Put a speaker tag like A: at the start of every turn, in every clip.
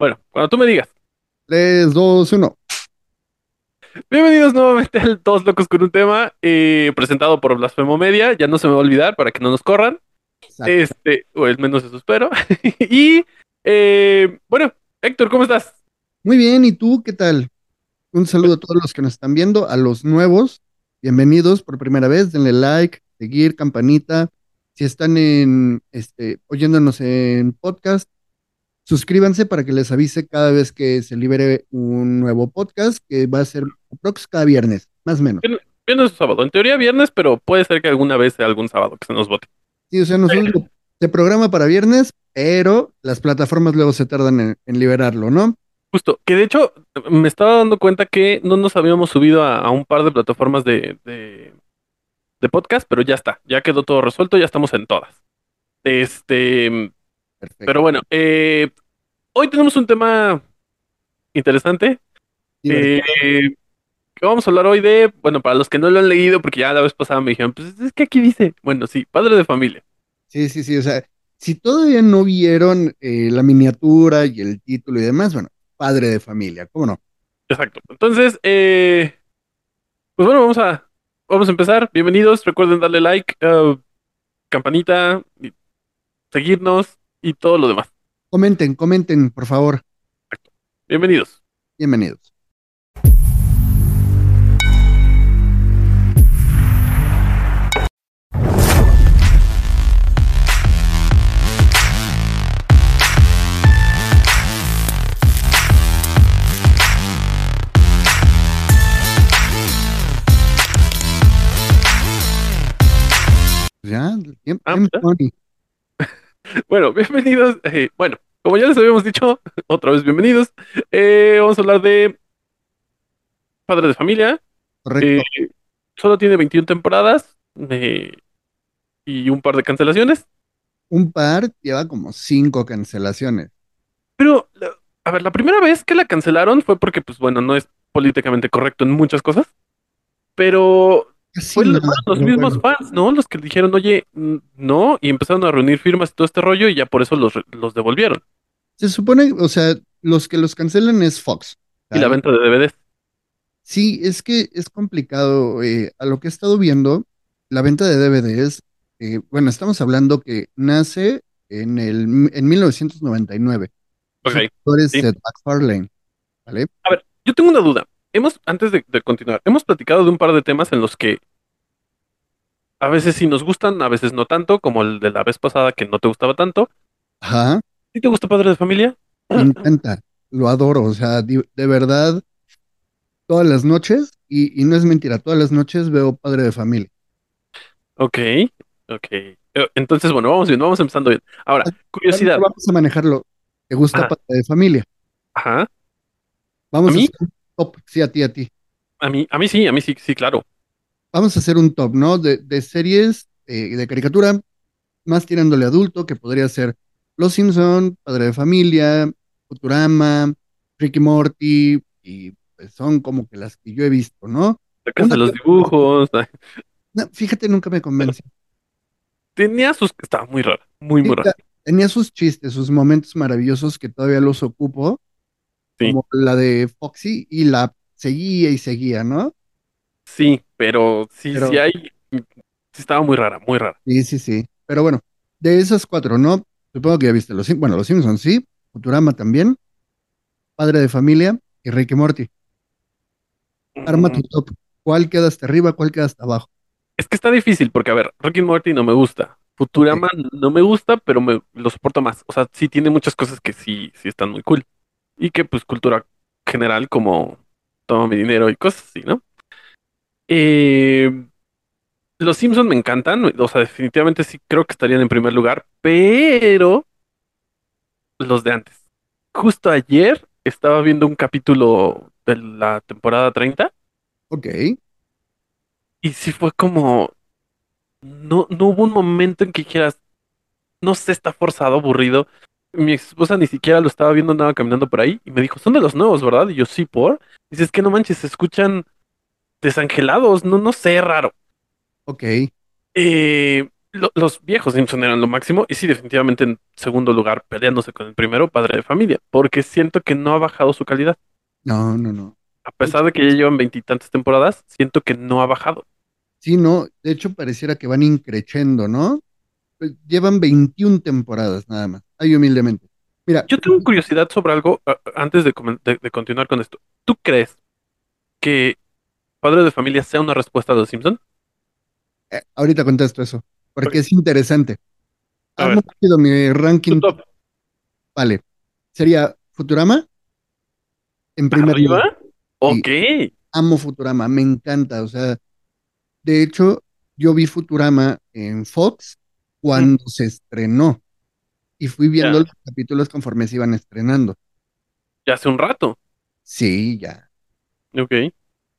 A: Bueno, cuando tú me digas.
B: 3, 2, 1.
A: Bienvenidos nuevamente al Todos Locos con un tema, eh, presentado por Blasfemo Media. Ya no se me va a olvidar para que no nos corran.
B: Exacto.
A: Este, o al menos eso espero. y eh, bueno, Héctor, ¿cómo estás?
B: Muy bien, ¿y tú qué tal? Un saludo a todos los que nos están viendo, a los nuevos. Bienvenidos por primera vez, denle like, seguir, campanita. Si están en este, oyéndonos en podcast, suscríbanse para que les avise cada vez que se libere un nuevo podcast, que va a ser prox cada viernes, más o menos.
A: Viernes o sábado. En teoría viernes, pero puede ser que alguna vez sea algún sábado que se nos vote.
B: Sí, o sea, nosotros se programa para viernes, pero las plataformas luego se tardan en, en, liberarlo, ¿no?
A: Justo, que de hecho me estaba dando cuenta que no nos habíamos subido a, a un par de plataformas de, de, de, podcast, pero ya está, ya quedó todo resuelto, ya estamos en todas. Este,
B: Perfecto.
A: pero bueno, eh, hoy tenemos un tema interesante. Eh, que vamos a hablar hoy de, bueno, para los que no lo han leído, porque ya la vez pasada me dijeron, pues es que aquí dice, bueno, sí, padre de familia.
B: Sí, sí, sí, o sea, si todavía no vieron eh, la miniatura y el título y demás, bueno, padre de familia, ¿cómo no?
A: Exacto. Entonces, eh, pues bueno, vamos a, vamos a empezar. Bienvenidos, recuerden darle like, uh, campanita, y seguirnos y todo lo demás.
B: Comenten, comenten, por favor.
A: Bienvenidos.
B: Bienvenidos. Ya.
A: Bueno, bienvenidos. Eh, bueno, como ya les habíamos dicho, otra vez bienvenidos. Eh, vamos a hablar de Padre de Familia.
B: Correcto.
A: Eh, solo tiene 21 temporadas y un par de cancelaciones.
B: Un par lleva como cinco cancelaciones.
A: Pero, a ver, la primera vez que la cancelaron fue porque, pues bueno, no es políticamente correcto en muchas cosas. Pero
B: Casi
A: fue
B: nada,
A: los mismos
B: bueno.
A: fans, ¿no? Los que dijeron, oye, no, y empezaron a reunir firmas y todo este rollo y ya por eso los, los devolvieron.
B: Se supone, o sea, los que los cancelan es Fox.
A: Y la venta de DVDs.
B: Sí, es que es complicado. eh, a lo que he estestado viendo, la venta de DVDs, eh, bueno, estamos hablando que nace en, el, en 1999.
A: Ok. Sí.
B: Seth MacFarlane, ¿vale?
A: A ver, yo tengo una duda. Hemos, antes de, de continuar, hemos platicado de un par de temas en los que a veces sí nos gustan, a veces no tanto, como el de la vez pasada que no te gustaba tanto.
B: Ajá,
A: ¿Sí te gusta Padre de Familia?
B: me encanta, lo adoro, o sea, de verdad, todas las noches, y, y no es mentira, todas las noches veo Padre de Familia.
A: Ok, ok. Eh, Entonces, bueno, vamos bien, vamos empezando bien. Ahora, curiosidad.
B: Vamos a manejarlo. ¿Te gusta
A: Ajá.
B: Padre de Familia?
A: Ajá.
B: Vamos
A: ¿A
B: a,
A: mí?
B: hacer top, sí, a ti, a ti.
A: A mí, a mí sí, a mí sí, sí, claro.
B: Vamos a hacer un top, ¿no? De, de series eh, de caricatura, más tirándole adulto, que podría ser Los Simpson, Padre de Familia, Futurama, Ricky Morty, y pues son como que las que yo he visto, ¿no?
A: La casa de los dibujos.
B: No, fíjate, nunca me convence.
A: Tenía sus. Estaba muy rara, muy, muy rara.
B: Tenía sus chistes, sus momentos maravillosos que todavía los ocupo,
A: Sí.
B: como la de Foxy, y la seguía y seguía, ¿no?
A: Sí, pero sí,
B: Pero-
A: sí hay. Sí, estaba muy rara, muy rara.
B: Sí, sí, sí. Pero bueno, de esas cuatro, ¿no? Supongo que ya viste los bueno, los Simpsons, sí. Futurama también, Padre de Familia y Rick y Morty. Arma tu
A: Mm,
B: top. ¿Cuál queda hasta arriba? ¿Cuál queda hasta abajo?
A: Es que está difícil porque, a ver, Rick y Morty no me gusta. Futurama no me gusta, pero me lo soporto más. O sea, sí tiene muchas cosas que sí, sí están muy cool. Y que, pues, cultura general como toma mi dinero y cosas así, ¿no? Eh, los Simpsons me encantan. O sea, definitivamente sí creo que estarían en primer lugar, pero los de antes. Justo ayer estaba viendo un capítulo de la temporada 30
B: Ok.
A: y sí fue como, no, no hubo un momento en que dijeras, no sé, está forzado, aburrido. Mi esposa ni siquiera lo estaba viendo, andaba caminando por ahí y me dijo, son de los nuevos, ¿verdad? Y yo, sí, por. Dices que no manches, se escuchan desangelados, no, no sé, raro.
B: Ok.
A: Eh, lo- los viejos Simpson eran lo máximo y sí, definitivamente en segundo lugar, peleándose con el primero, Padre de Familia, porque siento que no ha bajado su calidad.
B: No, no, no.
A: A pesar de que ya llevan veintitantas temporadas, siento que no ha bajado.
B: Sí, no. De hecho, pareciera que van increchendo, ¿no? Pues llevan 21 temporadas nada más. Ahí humildemente. Mira,
A: Yo tengo curiosidad sobre algo antes de, de- de continuar con esto. ¿Tú crees que Padre de Familia sea una respuesta de los Simpson?
B: eh, ahorita contesto eso, porque es interesante.
A: A ver.
B: rápido mi ranking.
A: top
B: Vale. Sería Futurama en primer lugar.
A: Ok.
B: amo Futurama, me encanta. O sea, de hecho, yo vi Futurama en Fox cuando se estrenó y fui viendo
A: Ya.
B: los capítulos conforme se iban estrenando.
A: Ya hace un rato.
B: Sí, ya.
A: Ok.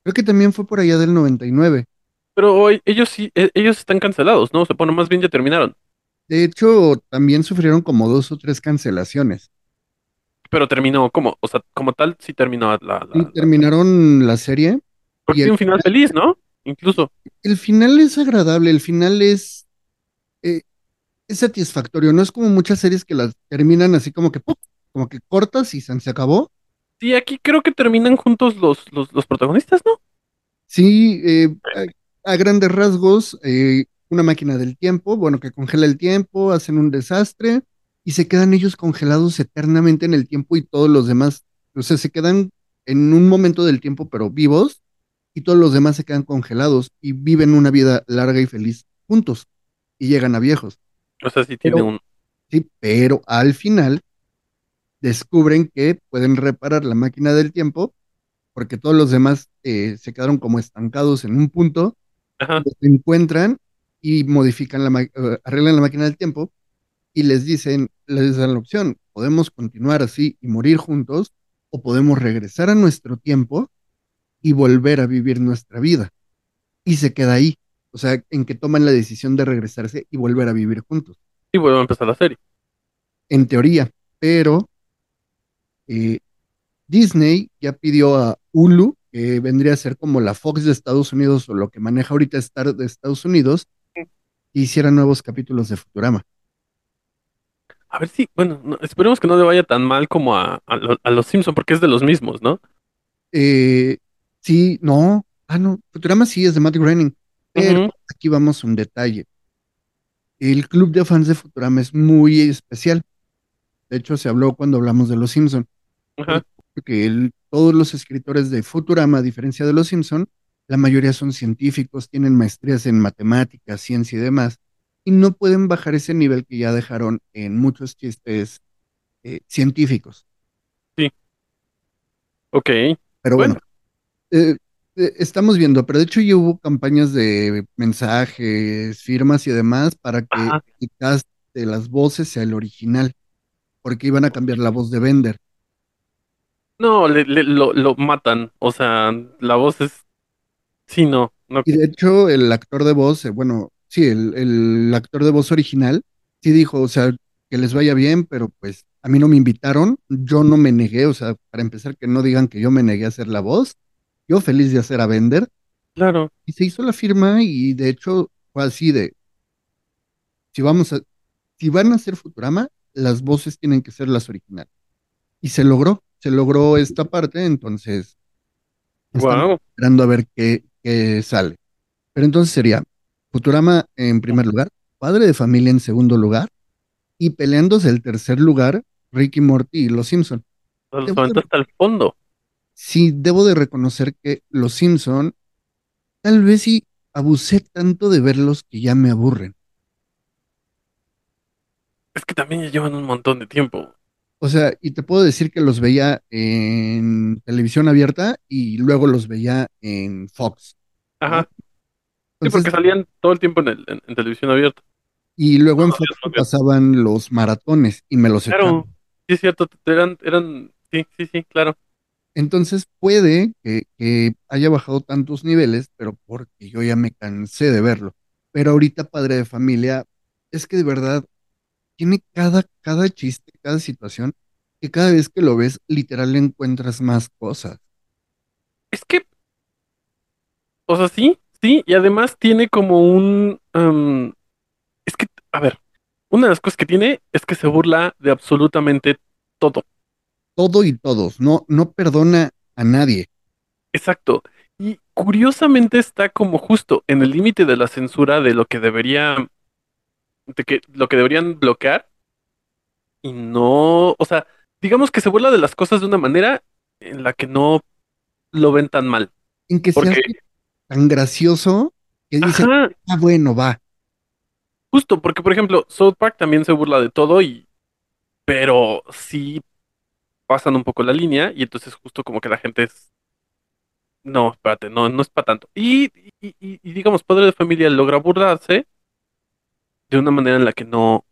B: Creo que también fue por allá del 99.
A: Pero hoy ellos sí, e- ellos están cancelados, ¿no? Se pone más bien ya terminaron.
B: De hecho, también sufrieron como dos o tres cancelaciones.
A: Pero terminó como, o sea, como tal, sí terminó la, la-
B: Y
A: la-
B: terminaron la serie.
A: Porque tiene un final feliz, ¿no? Incluso.
B: El final es agradable, el final es, es satisfactorio. No es como muchas series que las terminan así como que, ¡pum! como que cortas y se, se acabó.
A: Sí, aquí creo que terminan juntos los, los, los protagonistas, ¿no?
B: Sí, eh, a, a grandes rasgos, eh, una máquina del tiempo, bueno, que congela el tiempo, hacen un desastre y se quedan ellos congelados eternamente en el tiempo y todos los demás, o sea, se quedan en un momento del tiempo, pero vivos, y todos los demás se quedan congelados y viven una vida larga y feliz juntos y llegan a viejos.
A: O sea, sí tiene
B: Pero-
A: un.
B: Sí, pero al final descubren que pueden reparar la máquina del tiempo porque todos los demás eh, se quedaron como estancados en un punto
A: Ajá.
B: los encuentran y modifican la, eh, arreglan la máquina del tiempo y les dicen, les dan la opción, podemos continuar así y morir juntos o podemos regresar a nuestro tiempo y volver a vivir nuestra vida. Y se queda ahí, o sea, en que toman la decisión de regresarse y volver a vivir juntos,
A: Y vuelve a empezar la serie.
B: en teoría, pero eh, Disney ya pidió a Hulu, que vendría a ser como la Fox de Estados Unidos o lo que maneja ahorita Star de Estados Unidos, que hiciera nuevos capítulos de Futurama.
A: A ver si, bueno, no- esperemos que no le vaya tan mal como a, a, lo- a los Simpson, porque es de los mismos, ¿no?
B: Eh, sí, no, ah, no, Futurama sí es de Matt Groening, pero aquí vamos a un detalle. El club de fans de Futurama es muy especial. De hecho, se habló cuando hablamos de Los Simpson, porque el- todos los escritores de Futurama, a diferencia de Los Simpson, la mayoría son científicos, tienen maestrías en matemáticas, ciencia y demás, y no pueden bajar ese nivel que ya dejaron en muchos chistes eh, científicos.
A: Ok.
B: Pero bueno,
A: Bueno.
B: eh, estamos viendo, pero de hecho ya hubo campañas de mensajes, firmas y demás para que
A: Ajá.
B: de las voces el original, porque iban a cambiar la voz de Bender.
A: No, le, le- lo, lo matan. O sea, la voz es. Sí, no. no.
B: Y de hecho el actor de voz, eh, bueno, sí, el, el actor de voz original, sí dijo, o sea, que les vaya bien, pero pues a mí no me invitaron, yo no me negué, o sea, para empezar que no digan que yo me negué a hacer la voz, yo feliz de hacer a Bender.
A: Claro.
B: Y se hizo la firma y de hecho fue así de, si vamos a, si van a hacer Futurama, las voces tienen que ser las originales. Y se logró, se logró esta parte, entonces
A: Wow.
B: esperando a ver qué, qué sale. Pero entonces sería Futurama en primer lugar, Padre de Familia en segundo lugar, y peleándose el tercer lugar, Ricky Morty y Los Simpson.
A: Los hasta el fondo.
B: Sí, debo de reconocer que Los Simpson, tal vez sí abusé tanto de verlos que ya me aburren.
A: Es que también ya llevan un montón de tiempo.
B: O sea, y te puedo decir que los veía en televisión abierta y luego los veía en Fox.
A: Ajá. Sí, porque salían todo el tiempo en, el- en- en televisión abierta.
B: y luego en Fox pasaban los maratones y me los.
A: Claro, sí es cierto, eran, eran, sí, sí, sí, claro.
B: Entonces puede que, haya bajado tantos niveles, pero porque yo ya me cansé de verlo. Pero ahorita Padre de Familia, es que de verdad tiene cada, cada chiste, cada situación, que cada vez que lo ves, literal le encuentras más cosas.
A: Es que, o sea, sí, sí, y además tiene como un, am, es que, a ver, una de las cosas que tiene es que se burla de absolutamente todo.
B: Todo y todos, no, no perdona a nadie.
A: Exacto. Y curiosamente está como justo en el límite de la censura de lo que debería, de que lo que deberían bloquear y no, o sea, digamos que se burla de las cosas de una manera en la que no lo ven tan mal.
B: En que
A: Porque,
B: hace tan gracioso que dice,
A: ajá,
B: ah, bueno, va.
A: justo, porque por ejemplo, South Park también se burla de todo y, pero sí pasan un poco la línea y entonces justo como que la gente es, no, espérate, no, no es para tanto. Y, y, y- y digamos, Padre de Familia logra burlarse de una manera en la que no,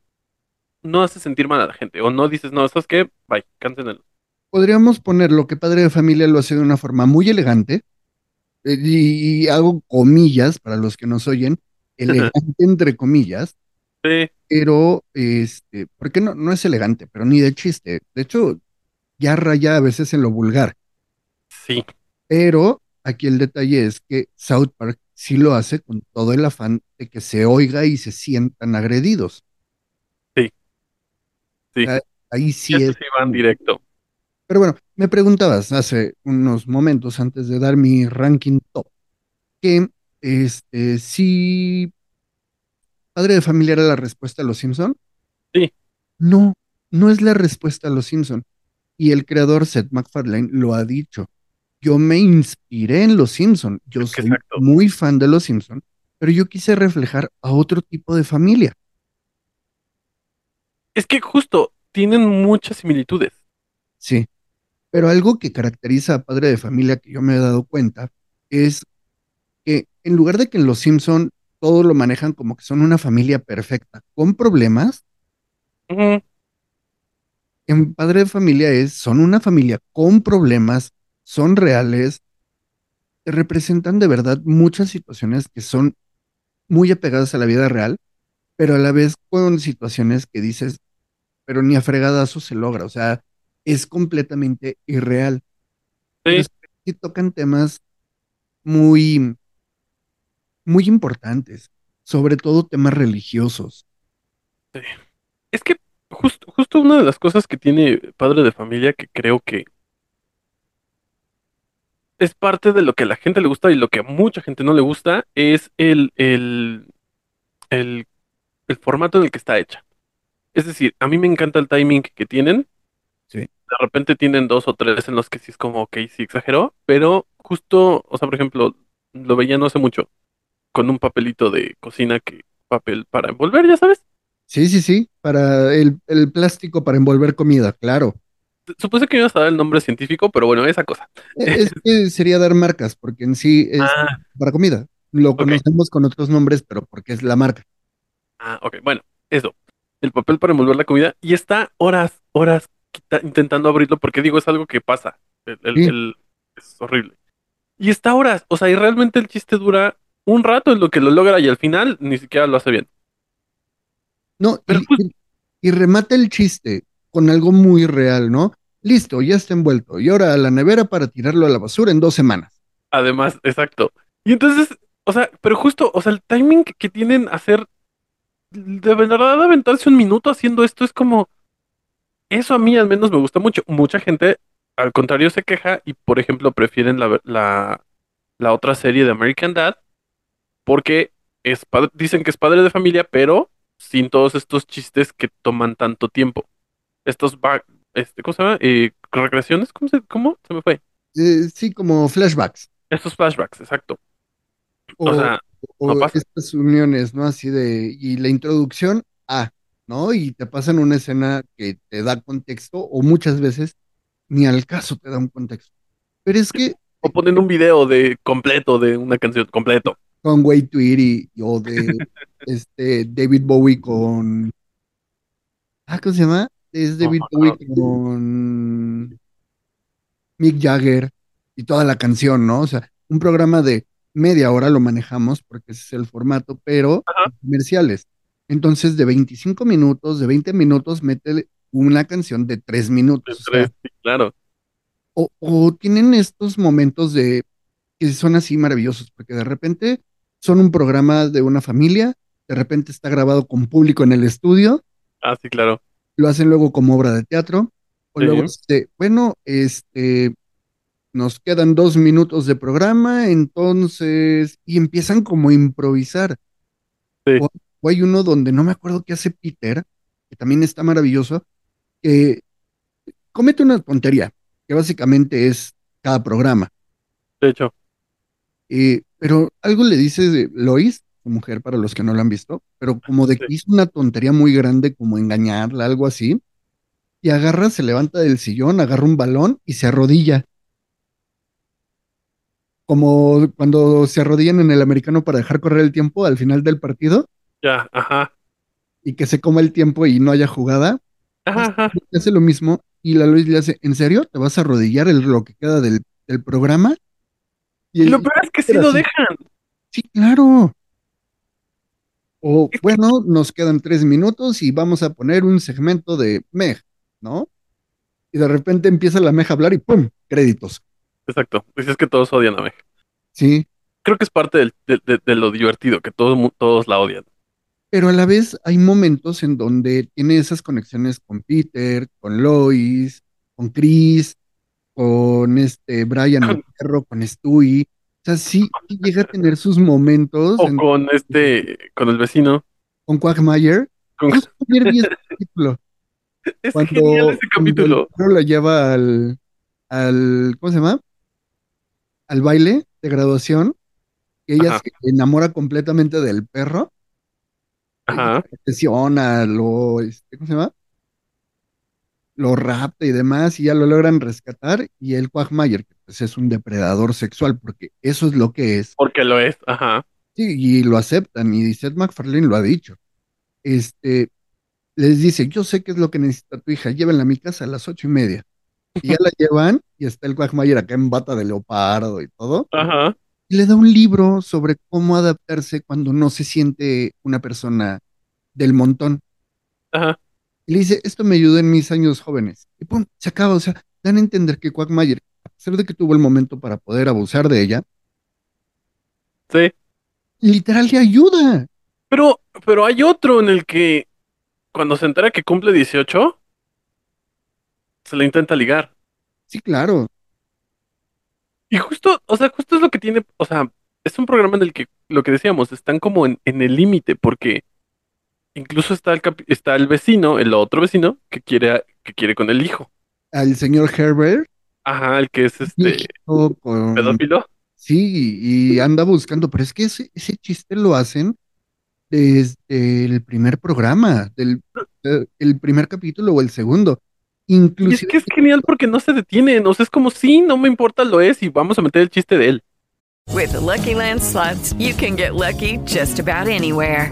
A: no hace sentir mal a la gente o no dices, no, ¿sabes qué? Bye, cancelen.
B: Podríamos poner lo que Padre de Familia lo hace de una forma muy elegante, eh, y, y hago comillas para los que nos oyen, elegante entre comillas,
A: Sí,
B: pero, este, porque no, no es elegante, pero ni de chiste. De hecho, ya raya a veces en lo vulgar.
A: sí,
B: Pero aquí el detalle es que South Park sí lo hace con todo el afán de que se oiga y se sientan agredidos.
A: sí, sí.
B: Ah, Ahí sí
A: Estos
B: es.
A: sí van directo.
B: Pero bueno, me preguntabas hace unos momentos antes de dar mi ranking top, que este, si Padre de Familia era la respuesta a Los Simpson.
A: Sí.
B: No, no es la respuesta a Los Simpson. Y el creador Seth MacFarlane lo ha dicho. Yo me inspiré en Los Simpson. Yo soy
A: Exacto.
B: muy fan de Los Simpson, pero yo quise reflejar a otro tipo de familia.
A: Es que justo tienen muchas similitudes.
B: Sí. Pero algo que caracteriza a Padre de Familia que yo me he dado cuenta es que en lugar de que en Los Simpson todo lo manejan como que son una familia perfecta con problemas, en Padre de Familia es son una familia con problemas, son reales, representan de verdad muchas situaciones que son muy apegadas a la vida real, pero a la vez con situaciones que dices, pero ni a fregadazo se logra, o sea, es completamente irreal.
A: Sí,
B: sí tocan temas muy, muy importantes, sobre todo temas religiosos.
A: es que justo, justo una de las cosas que tiene Padre de Familia que creo que es parte de lo que a la gente le gusta y lo que a mucha gente no le gusta es el, el, el, el formato en el que está hecha. Es decir, a mí me encanta el timing que tienen.
B: Sí.
A: De repente tienen dos o tres en los que sí es como, ok, sí exageró, pero justo, o sea, por ejemplo, lo veía no hace mucho con un papelito de cocina que papel para envolver, ya sabes.
B: Sí, sí, sí, para el, el plástico para envolver comida, claro.
A: Supuse que ibas a dar el nombre científico, pero bueno, esa cosa.
B: E- Es que sería dar marcas, porque en sí es
A: Ah,
B: para comida. Lo conocemos con otros nombres, pero porque es la marca.
A: ah, ok, bueno, eso. El papel para envolver la comida y está horas, horas quita- intentando abrirlo porque digo, es algo que pasa. El- el-
B: Sí.
A: el- es horrible. Y está horas, o sea, y realmente el chiste dura un rato en lo que lo logra y al final ni siquiera lo hace bien.
B: No,
A: Pero
B: y,
A: pues-
B: y- y remata el chiste con algo muy real, ¿no? Listo, ya está envuelto. Y ahora a la nevera para tirarlo a la basura en dos semanas.
A: Además, exacto. Y entonces, o sea, pero justo, o sea, el timing que, tienen hacer, de verdad, aventarse un minuto haciendo esto es como, eso a mí al menos me gusta mucho. Mucha gente, al contrario, se queja y, por ejemplo, prefieren la, la, la otra serie de American Dad porque es padre- dicen que es padre de familia, pero sin todos estos chistes que toman tanto tiempo. estos back, este, ¿cómo se llama? Eh, regresiones, ¿cómo se, cómo? Se me fue.
B: Eh, sí, como flashbacks.
A: Estos flashbacks, exacto.
B: O,
A: O sea,
B: o
A: no pasa.
B: estas uniones, ¿no? Así de, y la introducción a, ¿no? Y te pasan una escena que te da contexto, o muchas veces ni al caso te da un contexto. Pero es que
A: O ponen un video de completo de una canción completo.
B: con Way to Eat y, o de este David Bowie con. Ah, ¿cómo se llama? Es David Bowie
A: no.
B: con Mick Jagger y toda la canción, ¿no? O sea, un programa de media hora lo manejamos porque ese es el formato, pero
A: Ajá.
B: comerciales. Entonces, de 25 minutos, de 20 minutos, mete una canción de 3 minutos. o sea,
A: Tres, sí, claro.
B: o, o tienen estos momentos de que son así maravillosos, porque de repente son un programa de una familia, de repente está grabado con público en el estudio,
A: Ah, sí, claro.
B: lo hacen luego como obra de teatro, o
A: Sí.
B: luego, este, bueno, este, nos quedan dos minutos de programa, entonces, y empiezan como a improvisar.
A: Sí.
B: O, o hay uno donde no me acuerdo qué hace Peter, que también está maravilloso, que comete una tontería, que básicamente es cada programa.
A: De hecho,
B: Eh, pero algo le dice Lois, mujer, para los que no la han visto, pero como de que hizo una tontería muy grande, como engañarla, algo así, y agarra, se levanta del sillón, agarra un balón y se arrodilla. Como cuando se arrodillan en el americano para dejar correr el tiempo al final del partido
A: ya, ajá.
B: y que se coma el tiempo y no haya jugada.
A: Ajá, ajá.
B: Hace lo mismo y la Lois le hace, ¿en serio? ¿Te vas a arrodillar en lo que queda del, del programa?
A: Y lo peor es que sí lo
B: así.
A: dejan.
B: Sí, claro. O bueno, nos quedan tres minutos y vamos a poner un segmento de Meg, ¿no? Y de repente empieza la Meg a hablar y ¡pum! Créditos.
A: Exacto. Dices que todos odian a Meg.
B: Sí,
A: Creo que es parte del- de, de- de lo divertido, que todo, mu- todos la odian.
B: pero a la vez hay momentos en donde tiene esas conexiones con Peter, con Lois, con Chris, con este Brian el perro, con Stewie. O sea, sí, llega a tener sus momentos
A: O
B: en-
A: con este, con el vecino.
B: con Quagmire.
A: Con-
B: ese capítulo.
A: Es
B: cuando,
A: genial ese
B: cuando
A: capítulo.
B: el perro la lleva al, al, ¿cómo se llama? Al baile de graduación, ella
A: Ajá.
B: se enamora completamente del perro,
A: Ajá.
B: lo lo, este, ¿cómo se llama? Lo rapta y demás, y ya lo logran rescatar, y el Quagmire, que pues es un depredador sexual, porque eso es lo que es,
A: Porque lo es. Ajá.
B: sí, y lo aceptan, y Seth MacFarlane lo ha dicho. Este, les dice, yo sé qué es lo que necesita tu hija, llévenla a mi casa a las ocho y media. Y ya la llevan y está el Quagmire acá en bata de leopardo y todo.
A: Ajá.
B: Y le da un libro sobre cómo adaptarse cuando no se siente una persona del montón.
A: Ajá.
B: Y le dice, esto me ayudó en mis años jóvenes. Y pum, se acaba. O sea, dan a entender que Quagmire, a pesar de que tuvo el momento para poder abusar de ella,
A: Sí.
B: literal le ayuda.
A: Pero, pero hay otro en el que cuando se entera que cumple 18, se le intenta ligar.
B: Sí, claro.
A: Y justo, o sea, justo es lo que tiene, o sea, es un programa en el que lo que decíamos, están como en, en el límite, porque incluso está el está el vecino, el otro vecino, que quiere, que quiere con el hijo.
B: Al señor Herbert,
A: Ajá, el que es este
B: con-
A: pedófilo.
B: Sí, y anda buscando, pero es que ese, ese chiste lo hacen desde el primer programa, del el primer capítulo o el segundo.
A: Y es
B: Inclusive
A: que es genial porque no se detienen, o sea, es como, sí, no me importa, lo es, y vamos a meter el chiste de él.
C: With the Lucky Land slots, you can get lucky just about anywhere.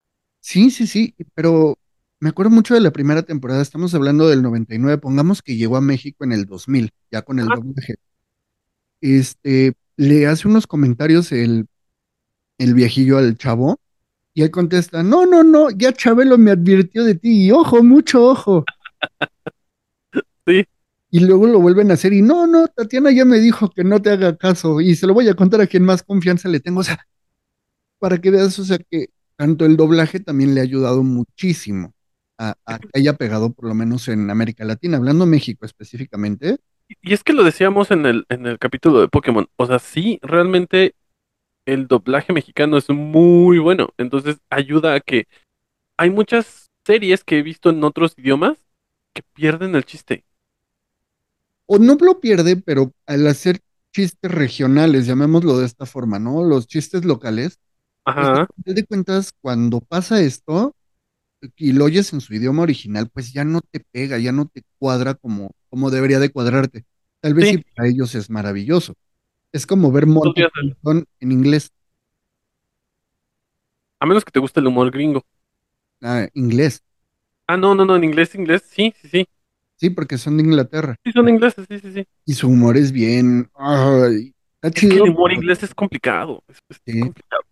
B: Sí, sí, sí, pero me acuerdo mucho de la primera temporada, estamos hablando del 99, pongamos que llegó a México en el 2000, ya con el doblaje. Este, le hace unos comentarios el, el viejillo al chavo, y él contesta, no, no, no, ya Chabelo me advirtió de ti, y ojo, mucho ojo.
A: Sí.
B: Y luego lo vuelven a hacer, y no, no, Tatiana ya me dijo que no te haga caso, y se lo voy a contar a quien más confianza le tengo, o sea, para que veas, o sea, que tanto el doblaje también le ha ayudado muchísimo a, a que haya pegado, por lo menos en América Latina, hablando México específicamente.
A: Y es que lo decíamos en el, en el capítulo de Pokémon. O sea, sí, realmente el doblaje mexicano es muy bueno. Entonces ayuda a que hay muchas series que he visto en otros idiomas que pierden el chiste.
B: O no lo pierde, pero al hacer chistes regionales, llamémoslo de esta forma, ¿no? Los chistes locales. Pues,
A: Ajá.
B: al final de cuentas, cuando pasa esto y lo oyes en su idioma original, pues ya no te pega, ya no te cuadra como, como debería de cuadrarte. Tal vez
A: Sí.
B: para ellos es maravilloso. Es como ver Monty. Python en inglés,
A: A menos que te guste el humor gringo.
B: ah, inglés,
A: Ah, no, no, no, en inglés, inglés, sí, sí, sí.
B: sí, porque son de Inglaterra.
A: Sí, son ingleses, sí, sí, sí.
B: Y su humor es bien, ay, está
A: Es que
B: chido.
A: el humor inglés es complicado. Es, es
B: Sí.
A: complicado.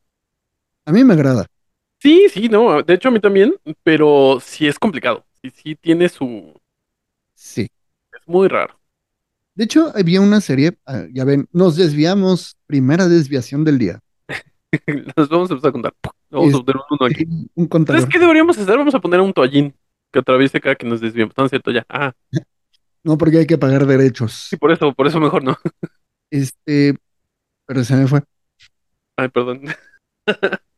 B: A mí me agrada.
A: Sí, sí, no. De hecho, a mí también, pero sí es complicado. Sí, sí tiene su.
B: Sí.
A: Es muy raro.
B: De hecho, había una serie, ah, ya ven, nos desviamos, primera desviación del día.
A: Nos vamos a empezar a contar. Vamos a
B: Es-
A: poner uno aquí.
B: Un contador.
A: ¿Sabes qué deberíamos hacer? Vamos a poner un toallín que atraviese cada que nos desviemos. No es cierto, ya. Ah,
B: No, porque hay que pagar derechos.
A: sí, por eso, por eso mejor no.
B: Este, pero se me fue.
A: Ay, perdón.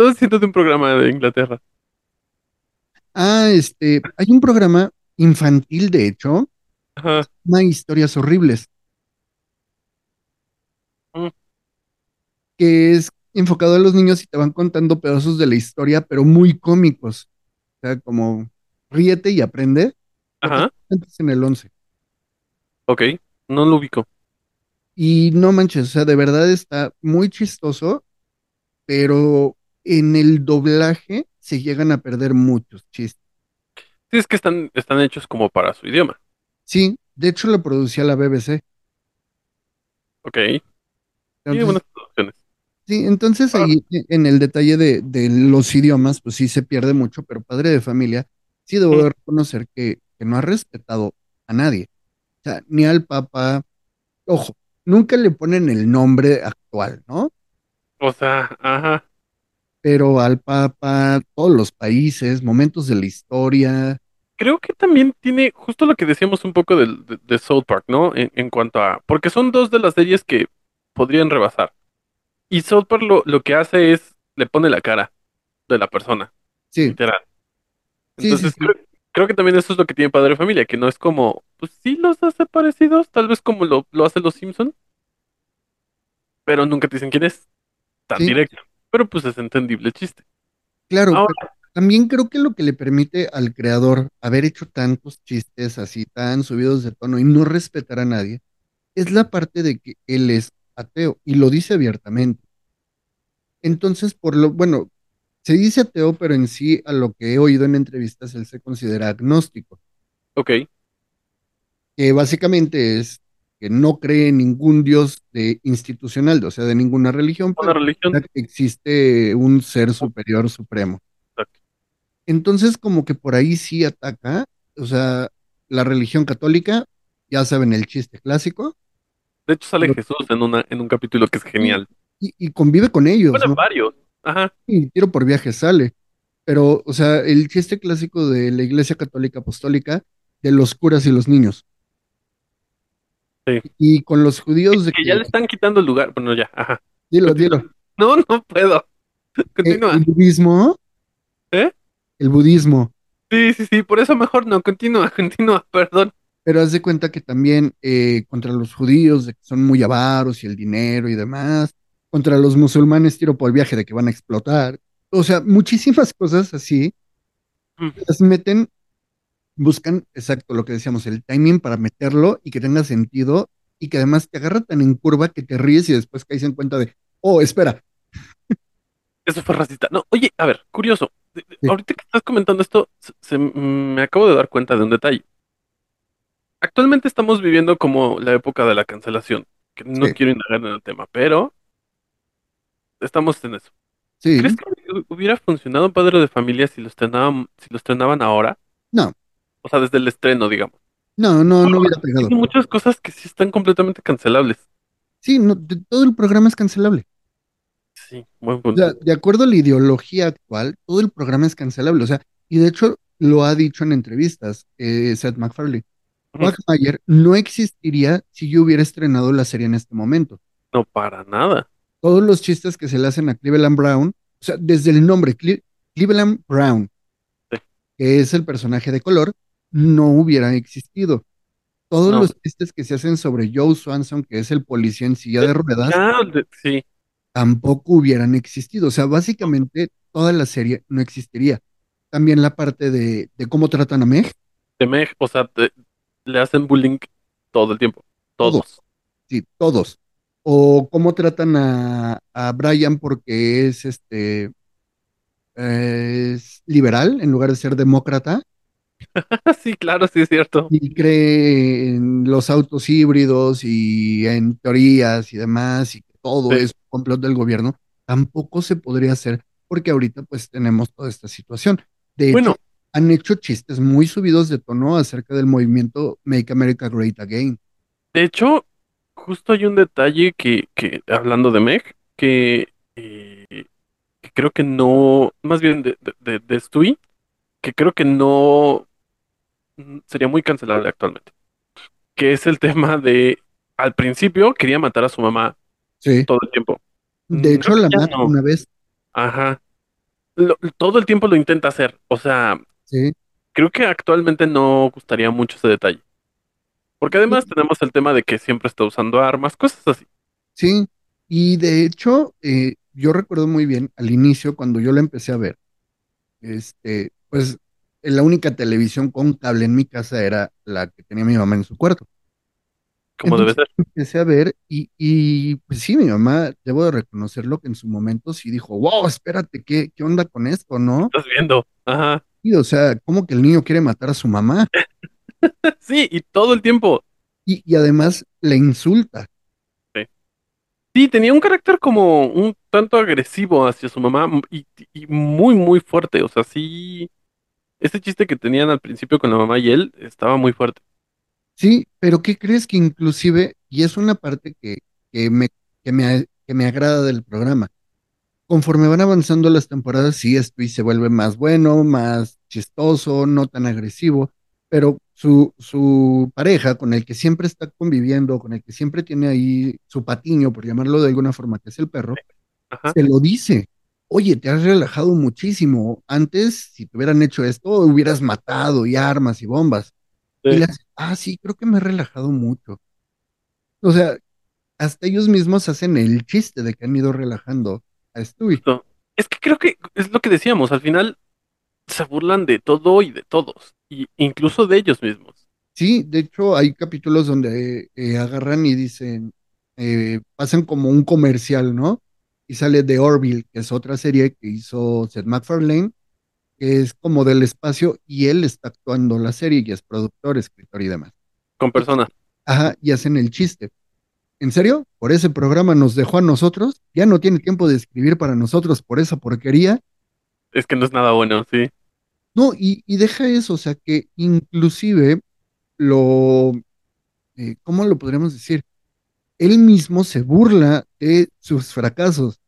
A: Estaba haciendo de un programa de Inglaterra.
B: Ah, este, hay un programa infantil, de hecho,
A: Ajá.
B: una historias horribles.
A: Mm.
B: Que es enfocado a los niños y te van contando pedazos de la historia, pero muy cómicos. O sea, como ríete y aprende.
A: Ajá.
B: Antes en el 11.
A: Ok. No lo ubico.
B: Y no manches, o sea, de verdad está muy chistoso, pero en el doblaje se llegan a perder muchos chistes.
A: Sí, es que están, están hechos como para su idioma.
B: Sí, de hecho lo producía la BBC.
A: Ok. Sí,
B: Entonces,
A: buenas producciones.
B: sí, entonces
A: Ah.
B: ahí e, en el detalle de, de los idiomas, pues sí se pierde mucho, pero padre de familia, sí debo
A: Mm.
B: reconocer que, que no ha respetado a nadie. O sea, ni al Papa, ojo, nunca le ponen el nombre actual, ¿no?
A: O sea, ajá.
B: Pero al Papa, todos los países, momentos de la historia,
A: Creo que también tiene justo lo que decíamos un poco del- de, de South Park, ¿no? En, en cuanto a. Porque son dos de las series que podrían rebasar. Y South Park lo, lo que hace es le pone la cara de la persona,
B: sí,
A: literal.
B: Sí, sí,
A: Entonces,
B: sí.
A: Creo, creo que también eso es lo que tiene Padre Familia, que no es como, pues sí los hace parecidos, tal vez como lo, lo hacen los Simpson, pero nunca te dicen quién es, tan directo. Pero pues es entendible el chiste.
B: Claro,
A: Ahora-
B: pero también creo que lo que le permite al creador haber hecho tantos chistes así tan subidos de tono y no respetar a nadie es la parte de que él es ateo y lo dice abiertamente. Entonces, por lo, bueno, se dice ateo, pero en sí a lo que he oído en entrevistas él se considera agnóstico,
A: Ok,
B: que básicamente es que no cree en ningún dios de institucional, o sea, de ninguna religión, pero
A: religión.
B: que existe un ser superior supremo.
A: Exacto.
B: Entonces, como que por ahí sí ataca, o sea, la religión católica, ya saben el chiste clásico,
A: De hecho sale Jesús en una, en un capítulo que es genial.
B: y, y convive con ellos,
A: Bueno,
B: ¿no?
A: varios. Ajá.
B: Y tiro por viaje sale. Pero, o sea, el chiste clásico de la Iglesia Católica Apostólica, de los curas y los niños.
A: Sí.
B: Y con los judíos de
A: Que ya le están quitando el lugar. Bueno, ya, ajá.
B: Dilo, dilo.
A: No, no puedo. Continúa.
B: el budismo.
A: ¿Eh?
B: El budismo.
A: Sí, sí, sí, por eso mejor no. Continúa, continúa, perdón.
B: Pero haz de cuenta que también eh, contra los judíos, de que son muy avaros y el dinero y demás. Contra los musulmanes, tiro por viaje de que van a explotar. o sea, muchísimas cosas así
A: Mm.
B: las meten, buscan exacto lo que decíamos, el timing para meterlo y que tenga sentido y que además te agarra tan en curva que te ríes y después caes en cuenta de, oh, espera,
A: Eso fue racista. No, oye, a ver, curioso.
B: Sí.
A: Ahorita que estás comentando esto, se- se- me acabo de dar cuenta de un detalle. Actualmente estamos viviendo como la época de la cancelación, que no
B: Sí.
A: quiero indagar en el tema, pero estamos en eso.
B: sí,
A: ¿Crees que hu- hubiera funcionado Padre de Familia si lo estrenaban, si lo estrenaban ahora?
B: no,
A: O sea, desde el estreno, digamos.
B: no, no, no hubiera pegado.
A: Tiene muchas cosas que sí están completamente cancelables.
B: Sí, no, de- todo el programa es cancelable.
A: Sí, buen
B: O
A: punto.
B: sea, de acuerdo a la ideología actual, todo el programa es cancelable. O sea, y de hecho lo ha dicho en entrevistas eh, Seth MacFarlane. Quagmire no existiría si yo hubiera estrenado la serie en este momento.
A: No, para nada.
B: Todos los chistes que se le hacen a Cleveland Brown, o sea, desde el nombre Cle- Cleveland Brown,
A: Sí.
B: que es el personaje de color, no hubiera existido. Todos
A: No.
B: los chistes que se hacen sobre Joe Swanson, que es el policía en silla de ruedas,
A: Ah, de- sí,
B: tampoco hubieran existido. O sea, básicamente toda la serie no existiría. También la parte de, de cómo tratan a Meg,
A: de Meg, o sea, te- le hacen bullying todo el tiempo. Todos.
B: sí, todos. O cómo tratan a, a Brian porque es este es liberal en lugar de ser demócrata
A: sí, claro, sí es cierto.
B: y cree en los autos híbridos y en teorías y demás y que todo
A: Sí.
B: es un complot del gobierno, tampoco se podría hacer porque ahorita pues tenemos toda esta situación. De
A: Bueno.
B: hecho, han hecho chistes muy subidos de tono acerca del movimiento Make America Great Again.
A: De hecho, justo hay un detalle que, que hablando de Meg, que, eh, que creo que no, más bien de, de, de, de Stewie, que creo que no sería muy cancelable actualmente. Que es el tema de, al principio quería matar a su mamá
B: Sí.
A: todo el tiempo.
B: De
A: Mm,
B: hecho, la mata
A: no.
B: una vez.
A: Ajá. Lo- todo el tiempo lo intenta hacer. O sea,
B: Sí.
A: creo que actualmente no gustaría mucho ese detalle. Porque además tenemos el tema de que siempre está usando armas, cosas así.
B: Sí, y de hecho, eh, yo recuerdo muy bien al inicio, cuando yo la empecé a ver, este, pues la única televisión con cable en mi casa era la que tenía mi mamá en su cuarto.
A: Como debe ser.
B: Empecé a ver y, y pues sí, mi mamá, debo de reconocerlo que en su momento sí dijo, wow, espérate, ¿qué, qué onda con esto, no?
A: Estás viendo. Ajá.
B: Y, o sea, ¿cómo que el niño quiere matar a su mamá?
A: Sí, y todo el tiempo.
B: Y, y además le insulta.
A: Sí, tenía un carácter como un tanto agresivo hacia su mamá y muy, muy fuerte. O sea, sí. Ese chiste que tenían al principio con la mamá y él estaba muy fuerte.
B: Sí, pero ¿qué crees que inclusive, y es una parte que, que me, que me, que me agrada del programa, conforme van avanzando las temporadas, sí, esto y se vuelve más bueno, más chistoso, no tan agresivo, pero su, su pareja con el que siempre está conviviendo, con el que siempre tiene ahí su patiño, por llamarlo de alguna forma, que es el perro,
A: Ajá.
B: se lo dice. Oye, te has relajado muchísimo. Antes, si te hubieran hecho esto, hubieras matado y armas y bombas. Y
A: Sí.
B: hace, ah, sí, creo que me he relajado mucho. O sea, hasta ellos mismos hacen el chiste de que han ido relajando a Stewie.
A: Es que creo que es lo que decíamos. Al final se burlan de todo y de todos. Y incluso de ellos mismos.
B: Sí, de hecho, hay capítulos donde eh, agarran y dicen, eh, pasan como un comercial, ¿no? Y sale The Orville, que es otra serie que hizo Seth MacFarlane, que es como del espacio, y él está actuando la serie y es productor, escritor y demás.
A: Con personas.
B: Ajá, y hacen el chiste. ¿En serio? ¿Por ese programa nos dejó a nosotros? ¿Ya no tiene tiempo de escribir para nosotros por esa porquería?
A: Es que no es nada bueno, sí.
B: No, y, y deja eso, o sea que inclusive lo, eh, ¿cómo lo podríamos decir? Él mismo se burla de sus fracasos.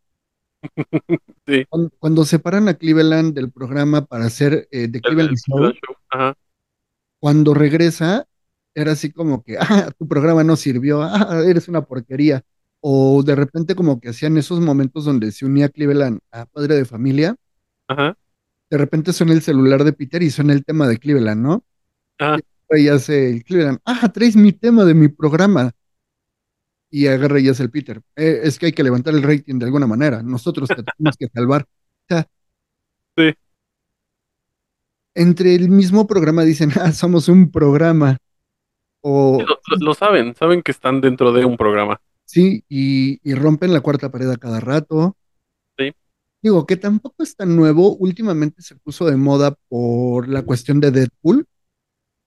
A: Sí.
B: Cuando, cuando separan a Cleveland del programa para hacer eh, The
A: El-
B: Cleveland
A: el
B: Show,
A: Cleveland Show. Ajá.
B: cuando regresa, era así como que, ah, tu programa no sirvió, ah, eres una porquería. O de repente como que hacían esos momentos donde se unía Cleveland a Padre de Familia,
A: Ajá.
B: de repente suena el celular de Peter y suena el tema de Cleveland, ¿no?
A: Ajá.
B: Y hace el Cleveland, ah, traes mi tema de mi programa. Y agarra y hace el Peter. "Eh, es que hay que levantar el rating de alguna manera. Nosotros te tenemos que salvar. O sea,
A: Sí.
B: Entre el mismo programa dicen, ah, somos un programa. O
A: Lo, lo- lo saben, saben que están dentro de un programa.
B: sí, y, y rompen la cuarta pared a cada rato.
A: Sí.
B: Digo, que tampoco es tan nuevo. Últimamente se puso de moda por la cuestión de Deadpool,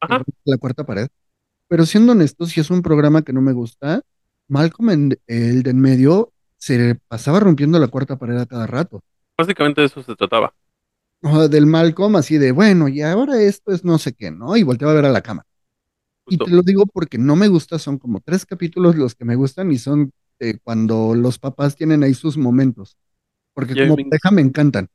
A: Ajá.
B: la cuarta pared. Pero siendo honestos, si es un programa que no me gusta, Malcolm, en- el de en medio, se pasaba rompiendo la cuarta pared a cada rato.
A: Básicamente de eso se trataba.
B: O del Malcolm así de, bueno, y ahora esto es no sé qué, ¿no? Y volteaba a ver a la cama. Y te lo digo porque no me gusta, son como tres capítulos los que me gustan y son eh, cuando los papás tienen ahí sus momentos. Porque
A: Y
B: como
A: me
B: pareja me encantan.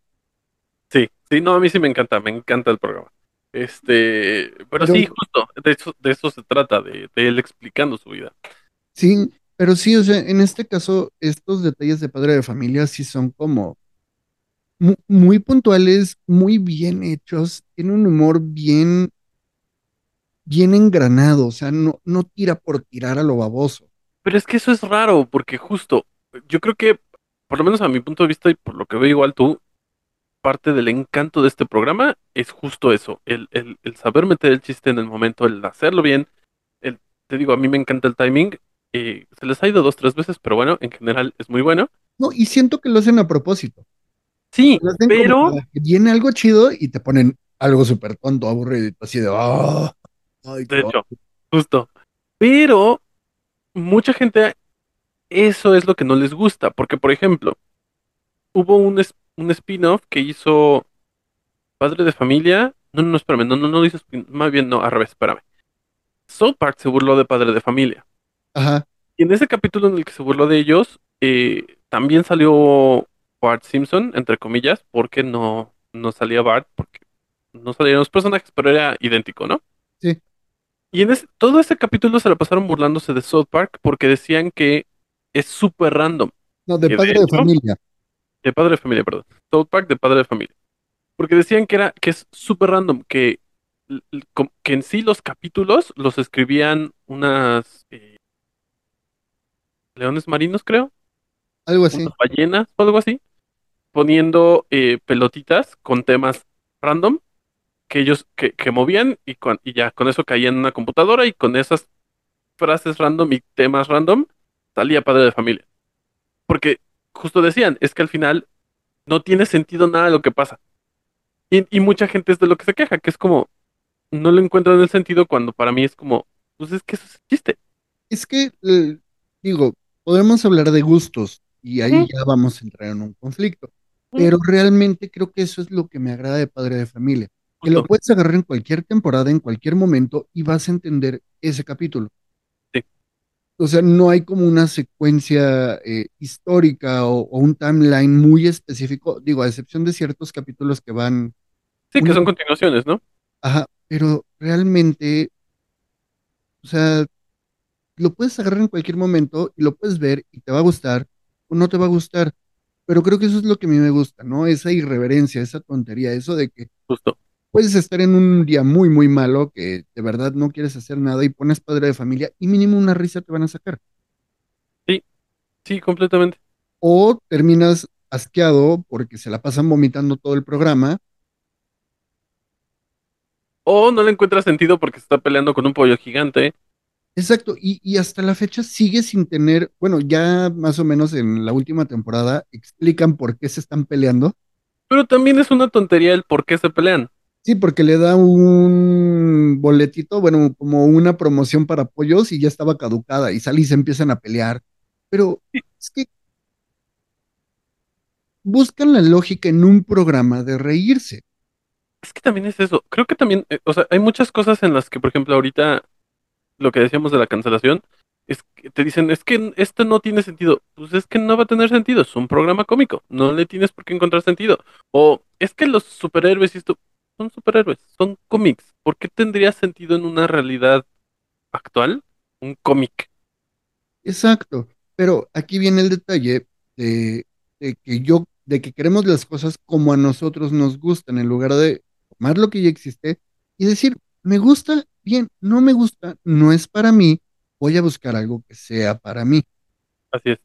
A: Sí, sí, no, a mí sí me encanta, me encanta el programa. Este, pero
B: Pero-
A: sí, justo, de eso, de eso se trata, de, de él explicando su vida.
B: Sí, pero sí, o sea, en este caso, estos detalles de padre de familia sí son como mu- muy puntuales, muy bien hechos, tiene un humor bien, bien engranado, o sea, no, no tira por tirar a lo baboso.
A: Pero es que eso es raro, porque justo, yo creo que, por lo menos a mi punto de vista y por lo que veo igual tú, parte del encanto de este programa es justo eso, el, el, el saber meter el chiste en el momento, el hacerlo bien. El, te digo, a mí me encanta el timing. Eh, se les ha ido dos, tres veces, pero bueno, en general es muy bueno.
B: No, y siento que lo hacen a propósito.
A: Sí, pero...
B: viene algo chido y te ponen algo súper tonto, aburrido, así de, "Ah, ay,
A: De hecho, justo. Pero mucha gente, eso es lo que no les gusta, porque por ejemplo, hubo un, un spin-off que hizo Padre de Familia. No, no, espérame, no, no, no hizo spin más bien no, al revés, espérame. South Park se burló de Padre de Familia.
B: Ajá,
A: Y en ese capítulo en el que se burló de ellos, eh, también salió Bart Simpson, entre comillas, porque no, no salía Bart, porque no salían los personajes, pero era idéntico, ¿no?
B: Sí.
A: Y en ese, todo ese capítulo se lo pasaron burlándose de South Park porque decían que es súper random.
B: no, de padre de familia.
A: De padre de familia, perdón. South Park de padre de familia. Porque decían que era, que es súper random, que, que en sí los capítulos los escribían unas eh, leones marinos, creo,
B: Algo así.
A: unas ballenas o algo así, poniendo eh, pelotitas con temas random que ellos que, que movían y, con- y ya con eso caían en una computadora y con esas frases random y temas random salía padre de familia. Porque justo decían, es que al final no tiene sentido nada de lo que pasa. Y, y mucha gente es de lo que se queja, que es como, no lo encuentran el sentido cuando para mí es como, pues es que eso es chiste.
B: Es que, eh, digo, podemos hablar de gustos y ahí ya vamos a entrar en un conflicto. Pero realmente creo que eso es lo que me agrada de Padre de Familia. Que lo puedes agarrar en cualquier temporada, en cualquier momento y vas a entender ese capítulo.
A: Sí.
B: O sea, no hay como una secuencia eh, histórica o, o un timeline muy específico, digo, a excepción de ciertos capítulos que van,
A: Sí, que son continuaciones, ¿no?
B: ajá, pero realmente, o sea, lo puedes agarrar en cualquier momento y lo puedes ver y te va a gustar o no te va a gustar. Pero creo que eso es lo que a mí me gusta, ¿no? Esa irreverencia, esa tontería, eso de que
A: Justo.
B: puedes estar en un día muy, muy malo, que de verdad no quieres hacer nada y pones padre de familia y mínimo una risa te van a sacar.
A: Sí, completamente.
B: O terminas asqueado porque se la pasan vomitando todo el programa.
A: O no le encuentra sentido porque se está peleando con un pollo gigante.
B: Exacto, y, y hasta la fecha sigue sin tener, bueno, ya más o menos en la última temporada explican por qué se están peleando.
A: Pero también es una tontería el por qué se pelean.
B: Sí, porque le da un boletito, bueno, como una promoción para pollos y ya estaba caducada y sale y se empiezan a pelear. Pero es que buscan la lógica en un programa de reírse.
A: Es que también es eso. Creo que también, eh, o sea, hay muchas cosas en las que, por ejemplo, ahorita lo que decíamos de la cancelación, es que te dicen, es que esto no tiene sentido. Pues es que no va a tener sentido, es un programa cómico, no le tienes por qué encontrar sentido. O es que los superhéroes y esto son superhéroes, son cómics. ¿Por qué tendría sentido en una realidad actual un cómic?
B: Exacto, pero aquí viene el detalle de, de que yo, de que queremos las cosas como a nosotros nos gustan, en lugar de tomar lo que ya existe y decir, me gusta, bien, no me gusta, no es para mí, voy a buscar algo que sea para mí.
A: Así es.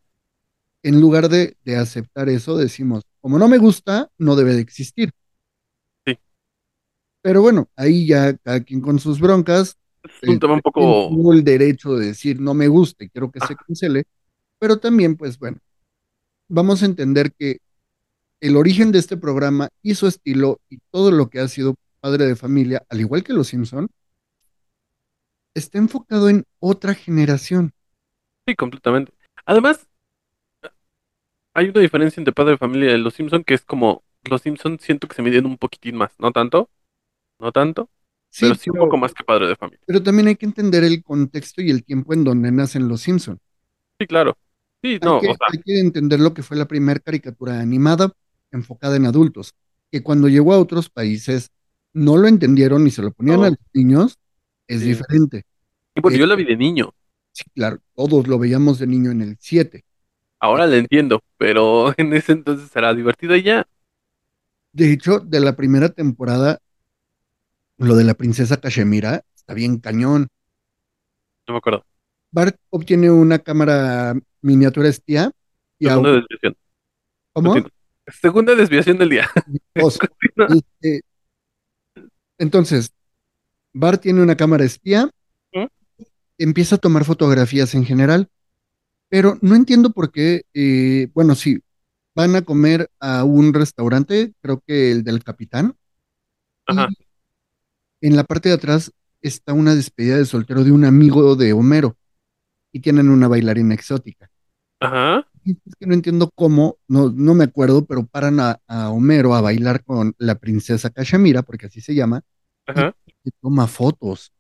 B: En lugar de, de aceptar eso, decimos, como no me gusta, no debe de existir. Pero bueno, ahí ya cada quien con sus broncas.
A: Es un tema un poco.
B: Tengo el derecho de decir no me gusta y quiero que se cancele, pero también, pues bueno, vamos a entender que el origen de este programa y su estilo y todo lo que ha sido padre de familia, al igual que Los Simpson, está enfocado en otra generación.
A: Sí, completamente. Además, hay una diferencia entre Padre de Familia y Los Simpson que es como Los Simpson siento que se miden un poquitín más, no tanto, no tanto,
B: Sí,
A: pero sí un poco más que Padre de Familia.
B: Pero también hay que entender el contexto y el tiempo en donde nacen Los Simpson.
A: Sí, claro. Sí,
B: Hay
A: no,
B: que,
A: o sea,
B: hay que entender lo que fue la primera caricatura animada enfocada en adultos, que cuando llegó a otros países no lo entendieron y se lo ponían
A: No.
B: a los niños, es
A: Sí.
B: diferente.
A: y bueno,
B: eh,
A: yo la vi de niño,
B: Sí, claro, todos lo veíamos de niño en el 7.
A: ahora la entiendo, pero en ese entonces era divertida y ya.
B: De hecho, de la primera temporada, lo de la princesa Cachemira está bien cañón.
A: No me acuerdo.
B: Bart obtiene una cámara miniatura espía y
A: Segunda
B: aún-
A: desviación.
B: ¿Cómo?
A: Segunda desviación del día.
B: Dos. Este, entonces, Bart tiene una cámara espía, empieza a tomar fotografías en general, pero no entiendo por qué, eh, bueno, sí, van a comer a un restaurante, creo que el del capitán,
A: Ajá.
B: y en la parte de atrás está una despedida de soltero de un amigo de Homero, y tienen una bailarina exótica.
A: Ajá.
B: Es que no entiendo cómo, no, no me acuerdo, pero paran a, a Homero a bailar con la princesa Cachemira, porque así se llama,
A: Ajá.
B: y toma fotos.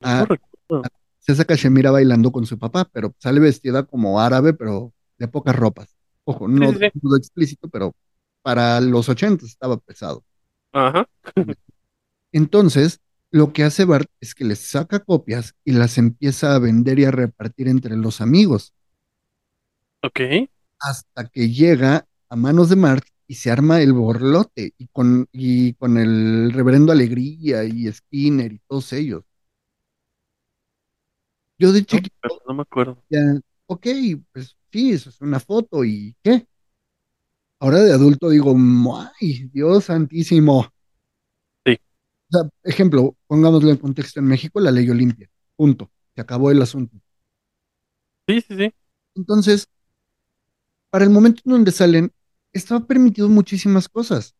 A: No
B: Ah,
A: recuerdo.
B: Princesa Cachemira bailando con su papá, pero sale vestida como árabe, pero de pocas ropas. Ojo, no
A: sí, sí.
B: desnudo explícito, pero para los 80 estaba pesado.
A: Ajá.
B: Entonces, lo que hace Bart es que les saca copias y las empieza a vender y a repartir entre los amigos,
A: Ok.
B: hasta que llega a manos de Mark y se arma el borlote, y con, y con el reverendo Alegría y Skinner y todos ellos. Yo de
A: No,
B: chiquito
A: pero no me acuerdo.
B: ya, ok, pues sí, eso es una foto y ¿qué? Ahora de adulto digo, ¡ay, Dios santísimo! O sea, ejemplo, pongámoslo en contexto en México, la ley Olimpia, punto, se acabó el asunto.
A: Sí, sí, sí.
B: Entonces, para el momento en donde salen, estaba permitido muchísimas cosas.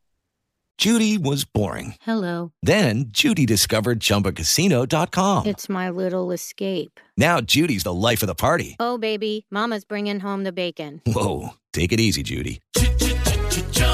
D: Judy was boring.
E: Hello.
D: Then Judy discovered ChumbaCasino.com.
E: It's my little escape.
D: Now Judy's the life of the party.
E: Oh, baby, Mama's bringing home the bacon.
D: Whoa, take it easy, Judy.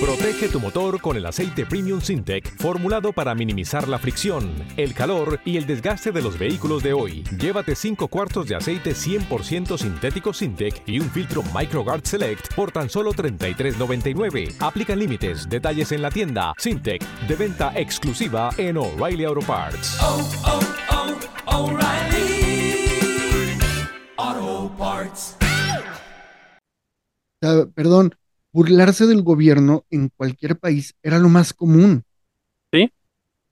F: Protege tu motor con el aceite Premium Sintec formulado para minimizar la fricción, el calor y el desgaste de los vehículos de hoy. Llévate 5 cuartos de aceite 100% sintético Sintec y un filtro MicroGuard Select por tan solo $33.99. Aplican límites, detalles en la tienda Sintec, de venta exclusiva en O'Reilly Auto Parts.
B: O sea, perdón, burlarse del gobierno en cualquier país era lo más común.
A: Sí.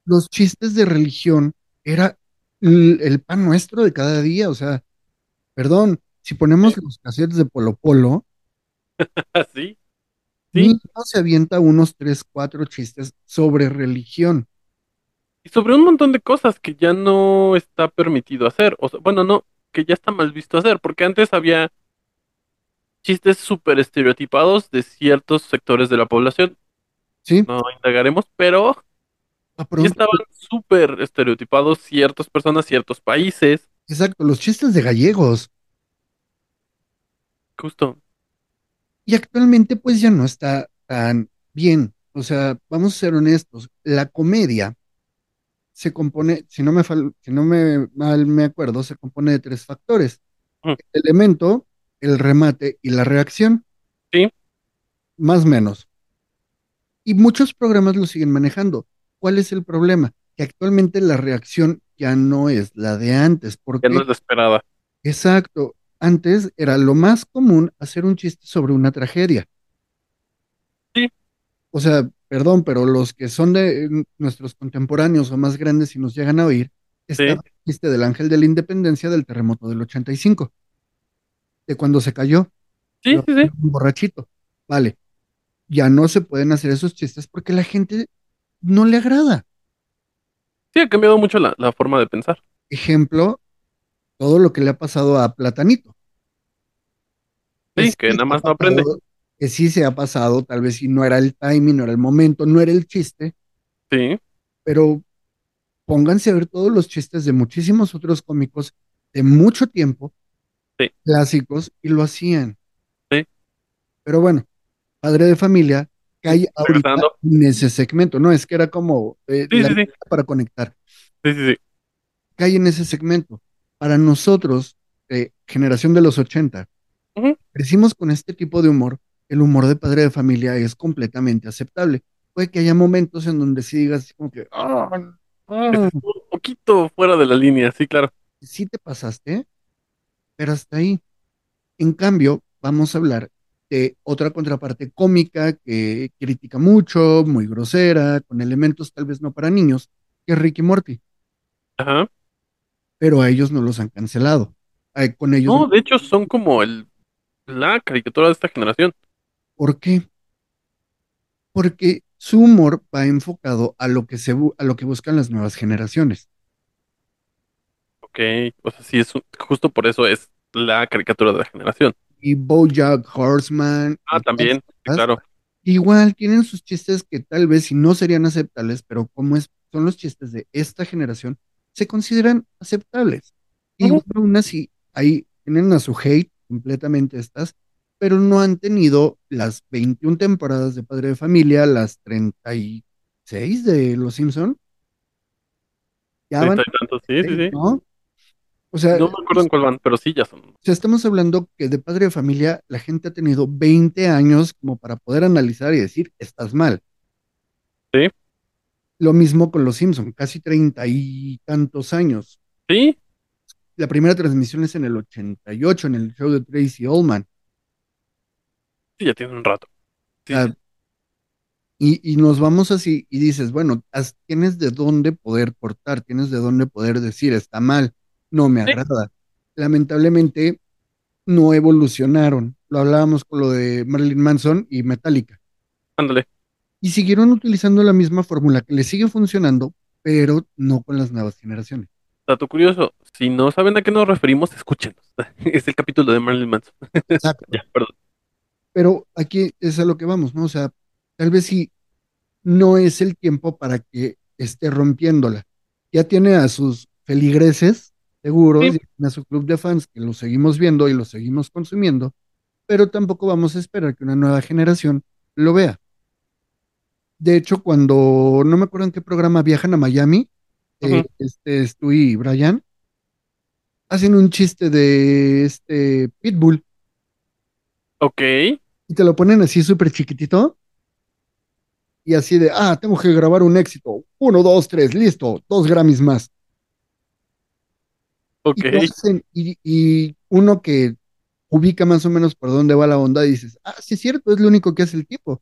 B: Los chistes de religión era el, el pan nuestro de cada día. O sea, perdón, si ponemos los cassettes de Polo Polo,
A: Sí. Sí.
B: hijo se avienta unos tres, cuatro chistes sobre religión.
A: Y sobre un montón de cosas que ya no está permitido hacer. O sea, bueno, no, que ya está mal visto hacer, porque antes había chistes súper estereotipados de ciertos sectores de la población.
B: Sí,
A: No indagaremos, pero
B: a
A: ya
B: pronto-
A: estaban súper estereotipados ciertas personas, ciertos países.
B: exacto, los chistes de gallegos.
A: Justo.
B: Y actualmente pues ya no está tan bien. O sea, vamos a ser honestos, la comedia se compone, si no me, fal- si no me mal me acuerdo, se compone de tres factores.
A: Mm.
B: El elemento, el remate y la reacción.
A: Sí.
B: Más o menos. Y muchos programas lo siguen manejando. ¿Cuál es el problema? Que actualmente la reacción ya no es la de antes. ¿Por
A: Ya no es la esperada.
B: Exacto. Antes era lo más común hacer un chiste sobre una tragedia.
A: Sí.
B: O sea, perdón, pero los que son de eh, nuestros contemporáneos o más grandes y nos llegan a oír, está
A: Sí.
B: el chiste del ángel de la independencia del terremoto del 85, de cuando se cayó.
A: Sí,
B: Lo-
A: sí, sí.
B: Un borrachito. Vale. Ya no se pueden hacer esos chistes porque la gente no le agrada.
A: Sí, ha cambiado mucho la, la forma de pensar.
B: Ejemplo, todo lo que le ha pasado a Platanito.
A: Sí, que
B: se
A: nada más no aprende.
B: Que sí se ha pasado, tal vez si no era el timing, no era el momento, no era el chiste,
A: Sí,
B: pero pónganse a ver todos los chistes de muchísimos otros cómicos de mucho tiempo,
A: Sí.
B: clásicos, y lo hacían.
A: Sí.
B: Pero bueno, padre de familia, cae ahorita en ese segmento, ¿no? Es que era como eh,
A: Sí,
B: la para conectar.
A: sí, sí, sí.
B: cae en ese segmento. Para nosotros, eh, generación de los 80,
A: Ujú.
B: crecimos con este tipo de humor. El humor de padre de familia es completamente aceptable. Puede que haya momentos en donde sí digas así como que, "Ah,
A: un poquito fuera de la línea, sí, claro.
B: sí te pasaste, pero hasta ahí. En cambio, vamos a hablar de otra contraparte cómica que critica mucho, muy grosera, con elementos tal vez no para niños, que es Ricky Morty,
A: Ajá.
B: pero a ellos no los han cancelado. Con ellos
A: No, de hecho son como el la caricatura de esta generación.
B: ¿Por qué? Porque su humor va enfocado a lo que se a lo que buscan las nuevas generaciones.
A: Ok, o sea, sí, es un- justo por eso es la caricatura de la generación.
B: Y BoJack Horseman.
A: Ah,
B: y
A: también, claro.
B: Igual tienen sus chistes que tal vez si no serían aceptables, pero como es, son los chistes de esta generación, se consideran aceptables. Igual aún así, ahí tienen a su hate completamente estas, pero no han tenido las 21 temporadas de Padre de Familia, las 36 de Los Simpson. Ya van
A: y tantos, sí, sí, sí.
B: O sea,
A: No me acuerdo en cuál van, pero sí, ya son.
B: o sea, estamos hablando que de padre de familia la gente ha tenido 20 años como para poder analizar y decir, estás mal.
A: Sí.
B: Lo mismo con los Simpson, casi treinta y tantos años.
A: Sí,
B: La primera transmisión es en el 88, en el show de Tracy Ullman.
A: sí, ya tiene un rato. Sí,
B: Ah, Y, y nos vamos así y dices, bueno, tienes de dónde poder cortar, tienes de dónde poder decir, está mal, no me
A: Sí.
B: agrada. Lamentablemente no evolucionaron. Lo hablábamos con lo de Marilyn Manson y Metallica.
A: ándale.
B: Y siguieron utilizando la misma fórmula que le sigue funcionando, pero no con las nuevas generaciones.
A: Dato curioso, si no saben a qué nos referimos, escúchenos. Es el capítulo de Marilyn Manson.
B: Exacto.
A: Ya, perdón.
B: Pero aquí es a lo que vamos, ¿no? O sea, tal vez sí no es el tiempo para que esté rompiéndola. Ya tiene a sus feligreses seguros,
A: Sí.
B: tiene a su club de fans que lo seguimos viendo y lo seguimos consumiendo, pero tampoco vamos a esperar que una nueva generación lo vea. De hecho, cuando no me acuerdo en qué programa viajan a Miami, eh, este, Stu y Brian, hacen un chiste de este Pitbull
A: Ok,
B: y te lo ponen así súper chiquitito. Y así de, ah, tengo que grabar un éxito. Uno, dos, tres, listo. Dos Grammys más.
A: Ok.
B: Y, uno que ubica más o menos por dónde va la onda, dices, ah, sí es cierto, es lo único que hace el tipo.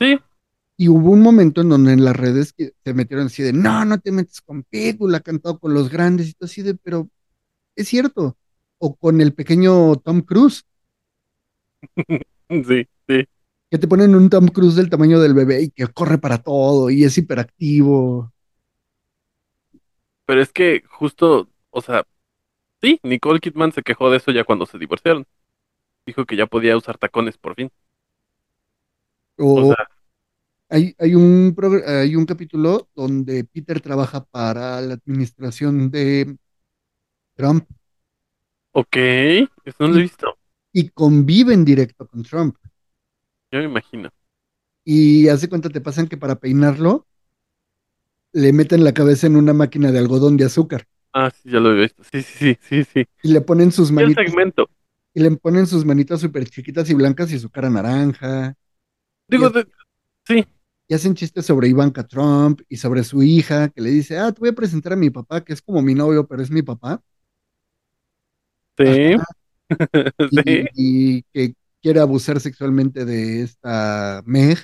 A: Sí,
B: Y hubo un momento en donde en las redes que se metieron así de, no, no te metes con Pitbull, ha cantado con los grandes y todo así de, pero es cierto. O con el pequeño Tom Cruise,
A: sí, sí.
B: que te ponen un Tom Cruise del tamaño del bebé y que corre para todo y es hiperactivo.
A: Pero es que justo, o sea, sí, Nicole Kidman se quejó de eso ya cuando se divorciaron. Dijo que ya podía usar tacones por fin.
B: O
A: O sea,
B: hay, hay un, hay un capítulo donde Peter trabaja para la administración de Trump
A: ok, eso no lo he visto.
B: y convive en directo con Trump.
A: Yo me imagino.
B: Y hace cuenta te pasan que para peinarlo le meten la cabeza en una máquina de algodón de azúcar
A: Ah, sí, ya lo he visto. Sí, sí, sí, sí, sí.
B: y le ponen sus
A: Y el
B: manitas
A: segmento.
B: y le ponen sus manitas súper chiquitas y blancas y su cara naranja.
A: Digo,
B: Y-
A: de- sí,
B: Y hacen chistes sobre Ivanka Trump y sobre su hija, que le dice, ah, te voy a presentar a mi papá, que es como mi novio, pero es mi papá.
A: sí.
B: y, y que quiere abusar sexualmente de esta Meg.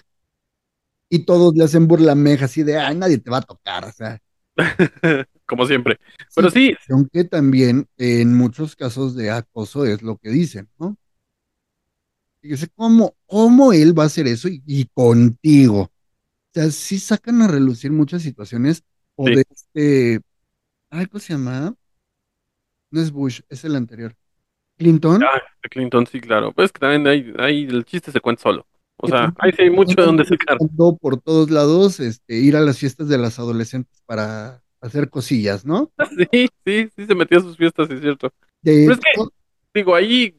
B: Y todos le hacen burla a Meg así de, ay, nadie te va a tocar, o sea.
A: Como siempre. Pero sí.
B: Aunque también en muchos casos de acoso es lo que dicen, ¿no? Fíjese, ¿cómo, cómo él va a hacer eso y, y contigo? O sea, sí sacan a relucir muchas situaciones o
A: Sí.
B: de este, ay, ¿cómo se llama? No es Bush, es el anterior. Clinton.
A: Ah, Clinton, sí, claro. Pues que también hay, hay el chiste se cuenta solo. O sea, ahí sí hay mucho de dónde sacar.
B: por todos lados, este, ir a las fiestas de las adolescentes para hacer cosillas, ¿no?
A: Sí, sí, sí se metió a sus fiestas, es cierto.
B: De
A: Pero es que, digo, ahí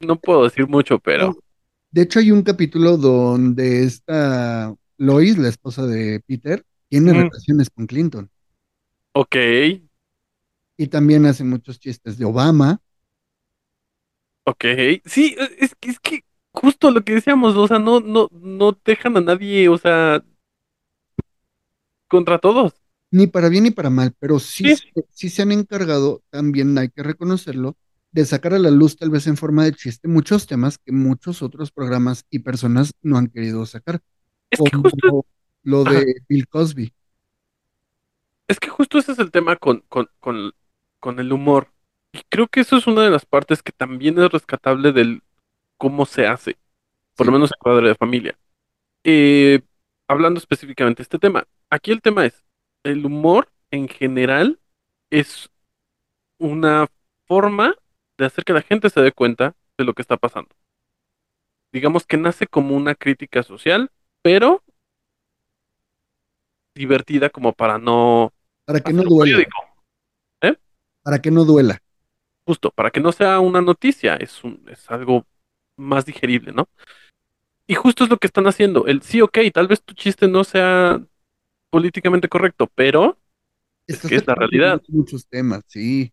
A: no puedo decir mucho, pero
B: de hecho, hay un capítulo donde esta Lois, la esposa de Peter, tiene
A: Mm.
B: relaciones con Clinton.
A: ok.
B: Y también hace muchos chistes de Obama.
A: Ok, sí, es que, es que justo lo que decíamos, o sea, no, no, no dejan a nadie, o sea, contra todos.
B: Ni para bien ni para mal, pero sí,
A: Sí.
B: se- sí se han encargado, también hay que reconocerlo, de sacar a la luz, tal vez en forma de chiste, muchos temas que muchos otros programas y personas no han querido sacar,
A: Es que
B: como
A: justo,
B: lo
A: Ajá.
B: de Bill Cosby.
A: es que justo ese es el tema con, con, con, con el humor. Y creo que eso es una de las partes que también es rescatable del cómo se hace, por lo menos en Padre de Familia. Eh, hablando específicamente de este tema, aquí el tema es, el humor en general es una forma de hacer que la gente se dé cuenta de lo que está pasando. Digamos que nace como una crítica social, pero divertida como para no
B: Para que no duela.
A: ¿Eh?
B: para que no duela.
A: Justo, para que no sea una noticia, es un, es algo más digerible, ¿no? Y justo es lo que están haciendo. El sí, ok, tal vez tu chiste no sea políticamente correcto, pero es que es la realidad.
B: Muchos temas, sí.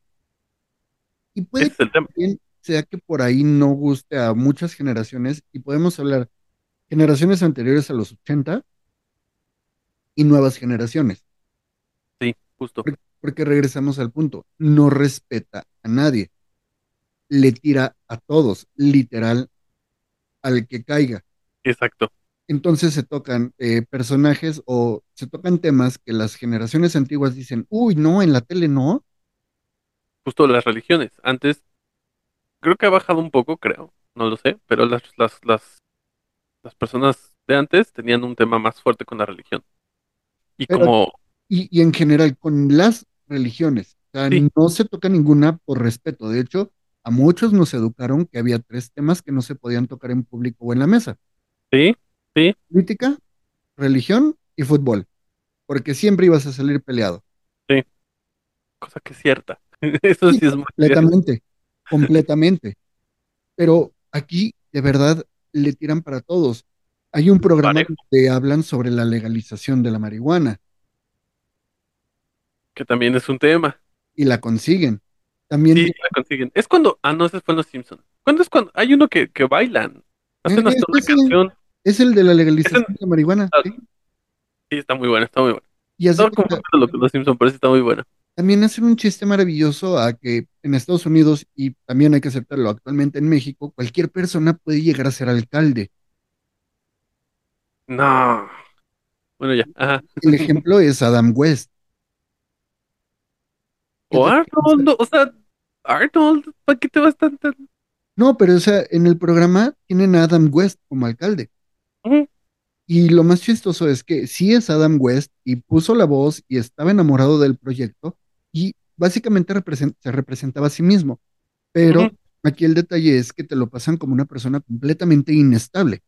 B: Y puede
A: Ese es el tema.
B: que también sea que por ahí no guste a muchas generaciones y podemos hablar generaciones anteriores a los 80 y nuevas generaciones.
A: Sí, justo.
B: Porque, porque regresamos al punto, no respeta a nadie, le tira a todos, literal, al que caiga.
A: Exacto.
B: Entonces se tocan eh, personajes o se tocan temas que las generaciones antiguas dicen, uy, no, en la tele no.
A: Justo las religiones. Antes, creo que ha bajado un poco, creo. No lo sé, pero las, las, las, las personas de antes tenían un tema más fuerte con la religión. Y
B: Pero-
A: como,
B: Y, y en general con las religiones. O sea,
A: Sí.
B: no se toca ninguna por respeto. De hecho, a muchos nos educaron que había tres temas que no se podían tocar en público o en la mesa.
A: sí, sí,
B: Política, religión y fútbol. Porque siempre ibas a salir peleado.
A: cosa que es cierta. Eso sí es muy cierto.
B: Completamente, completamente. Pero aquí, de verdad, le tiran para todos. Hay un programa
A: Parejo.
B: donde hablan sobre la legalización de la marihuana
A: Que también es un tema.
B: y la consiguen. También
A: Sí, la consiguen. Es cuando, ah, no, ese fue en los Simpsons. ¿Cuándo es cuando? Hay uno que, que bailan. Hacen
B: Eh,
A: hasta una canción.
B: Es el de la legalización de la marihuana.
A: Ah,
B: ¿sí?
A: Sí, está muy buena, está muy buena.
B: Y cuenta-
A: confundiendo lo que los Simpsons, pero sí está muy buena.
B: También hacen un chiste maravilloso a que en Estados Unidos, y también hay que aceptarlo actualmente en México, cualquier persona puede llegar a ser alcalde.
A: No. Bueno, ya. Ajá.
B: El ejemplo es Adam West.
A: O Arnold, no, o sea, Arnold, ¿para qué te vas tan tan?
B: No, pero o sea, en el programa tienen a Adam West como alcalde. Y lo más chistoso es que sí es Adam West y puso la voz y estaba enamorado del proyecto y básicamente represent- se representaba a sí mismo. Pero aquí el detalle es que te lo pasan como una persona completamente inestable.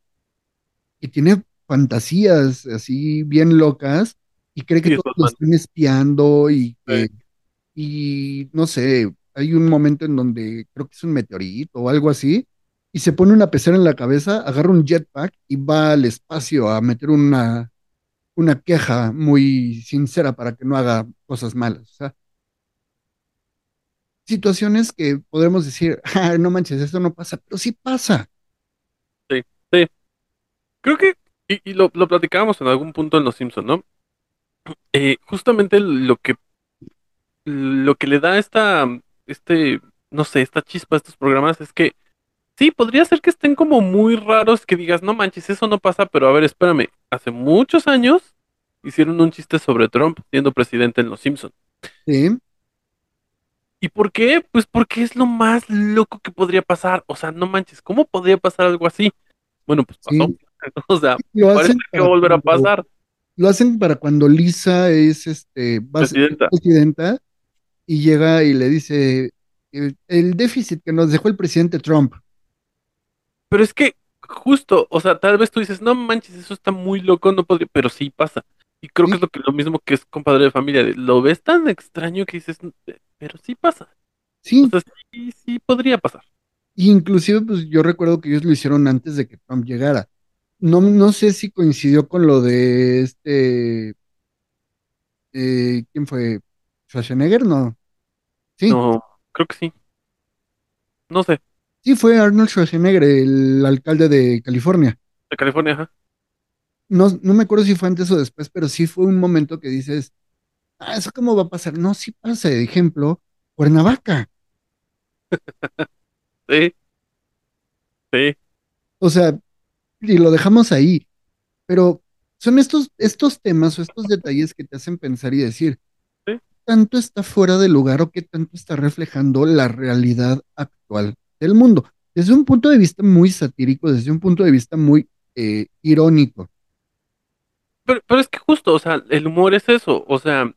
B: Y tiene fantasías así bien locas y cree que
A: Sí,
B: todos lo están espiando y que, y no sé, hay un momento en donde creo que es un meteorito o algo así y se pone una pecera en la cabeza, agarra un jetpack y va al espacio a meter una, una queja muy sincera para que no haga cosas malas. Situaciones que podremos decir, "Ah, no manches, esto no pasa, pero sí pasa.
A: Sí, sí. Creo que, y, lo, lo platicábamos en algún punto en Los Simpsons, ¿no? Eh, justamente lo que lo que le da esta, este no sé, esta chispa de estos programas es que sí, podría ser que estén como muy raros que digas, no manches, eso no pasa, pero a ver, espérame, hace muchos años hicieron un chiste sobre Trump siendo presidente en Los Simpson.
B: Sí.
A: ¿Y por qué? Pues porque es lo más loco que podría pasar. O sea, no manches, ¿cómo podría pasar algo así? Bueno, pues pasó.
B: Sí.
A: O sea,
B: Lo
A: parece
B: hacen
A: que va a volver a pasar.
B: Lo hacen para cuando Lisa es este, va a ser
A: Presidenta.
B: presidenta y llega y le dice el, el déficit que nos dejó el presidente Trump.
A: Pero es que, justo, o sea, tal vez tú dices, no manches, eso está muy loco, no podría, pero sí pasa. Y creo que es lo, que, lo mismo que es con padre de familia. Lo ves tan extraño que dices, pero sí pasa.
B: Sí.
A: O sea, sí, sí podría pasar.
B: Inclusive, pues yo recuerdo que ellos lo hicieron antes de que Trump llegara. No, no sé si coincidió con lo de este, eh, ¿quién fue? Schwarzenegger, no. Sí,
A: No, creo que sí. No sé,
B: sí fue Arnold Schwarzenegger, el alcalde de California.
A: de California, ajá.
B: No, no me acuerdo si fue antes o después, pero sí fue un momento que dices, ah, ¿eso cómo va a pasar? No, sí pasa, de ejemplo, Cuernavaca.
A: Sí. Sí.
B: O sea, y lo dejamos ahí. Pero son estos, estos temas o estos detalles que te hacen pensar y decir,
A: Sí.
B: tanto está fuera de lugar o qué tanto está reflejando la realidad actual del mundo. Desde un punto de vista muy satírico, desde un punto de vista muy eh, irónico.
A: Pero, pero es que justo, o sea, el humor es eso, o sea,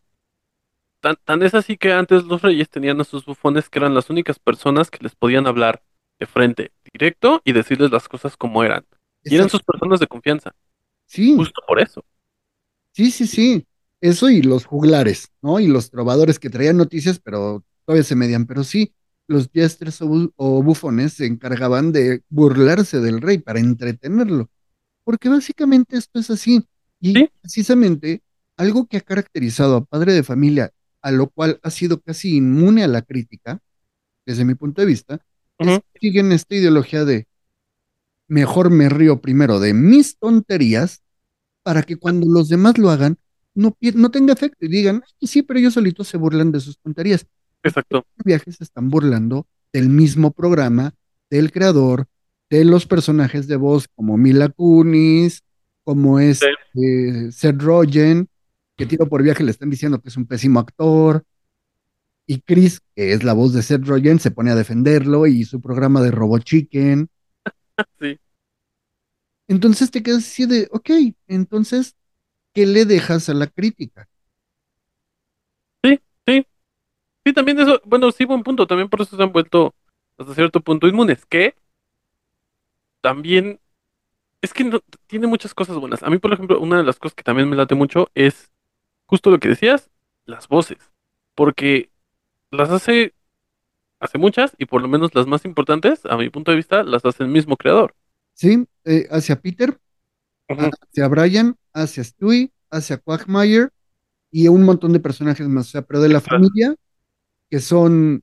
A: tan, tan es así que antes los reyes tenían a sus bufones que eran las únicas personas que les podían hablar de frente, directo, y decirles las cosas como eran. Y eran sus personas de confianza,
B: Sí,
A: justo por eso.
B: sí, sí, sí. Eso y los juglares, ¿no? Y los trovadores que traían noticias, pero todavía se medían. Pero sí, los jesters o, bu- o bufones se encargaban de burlarse del rey para entretenerlo. Porque básicamente esto es así. Y
A: Sí.
B: precisamente algo que ha caracterizado a padre de familia, a lo cual ha sido casi inmune a la crítica, desde mi punto de vista, es que siguen esta ideología de mejor me río primero de mis tonterías para que cuando los demás lo hagan, no, no tenga efecto y digan, "Ay, sí, pero ellos solitos se burlan de sus tonterías.
A: Exacto.
B: Viajes se están burlando del mismo programa, del creador, de los personajes de voz como Mila Kunis, como es eh, Seth Rogen, que tiro por viaje le están diciendo que es un pésimo actor. Y Chris, que es la voz de Seth Rogen, se pone a defenderlo y su programa de Robo Chicken.
A: Sí.
B: Entonces te quedas así de, ok, entonces, ¿qué le dejas a la crítica?
A: Sí, sí. Sí, también eso, bueno, sí, buen punto, también por eso se han vuelto hasta cierto punto inmunes, que también es que no- tiene muchas cosas buenas. A mí, por ejemplo, una de las cosas que también me late mucho es justo lo que decías, las voces, porque las hace, hace muchas y por lo menos las más importantes, a mi punto de vista, las hace el mismo creador.
B: ¿Sí? Eh, hacia Peter, hacia Brian, hacia Stewie, hacia Quagmire y un montón de personajes más. O sea, pero de la familia, que son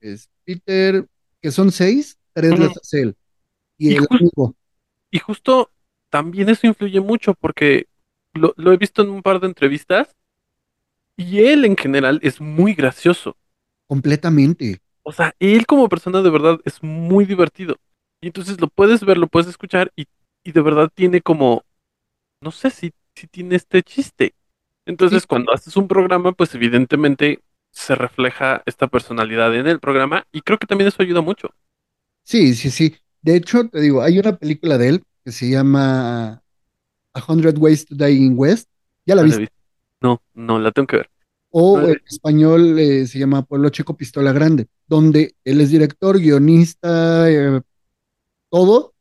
B: es Peter, que son seis, tres las hace él. Y,
A: Y
B: el
A: justo-
B: amigo,
A: Y justo también eso influye mucho porque lo, lo he visto en un par de entrevistas y él en general es muy gracioso.
B: completamente.
A: O sea, él como persona de verdad es muy divertido. Y entonces lo puedes ver, lo puedes escuchar y, y de verdad tiene como, no sé si, si tiene este chiste. Entonces
B: Sí.
A: cuando haces un programa, pues evidentemente se refleja esta personalidad en el programa y creo que también eso ayuda mucho.
B: Sí, sí, sí. De hecho, te digo, hay una película de él que se llama A Hundred Ways to Die in West. ¿Ya la
A: No la
B: viste?
A: No, no, la tengo que ver.
B: O
A: No
B: en español eh, se llama Pueblo Chico Pistola Grande, donde él es director, guionista, eh, todo,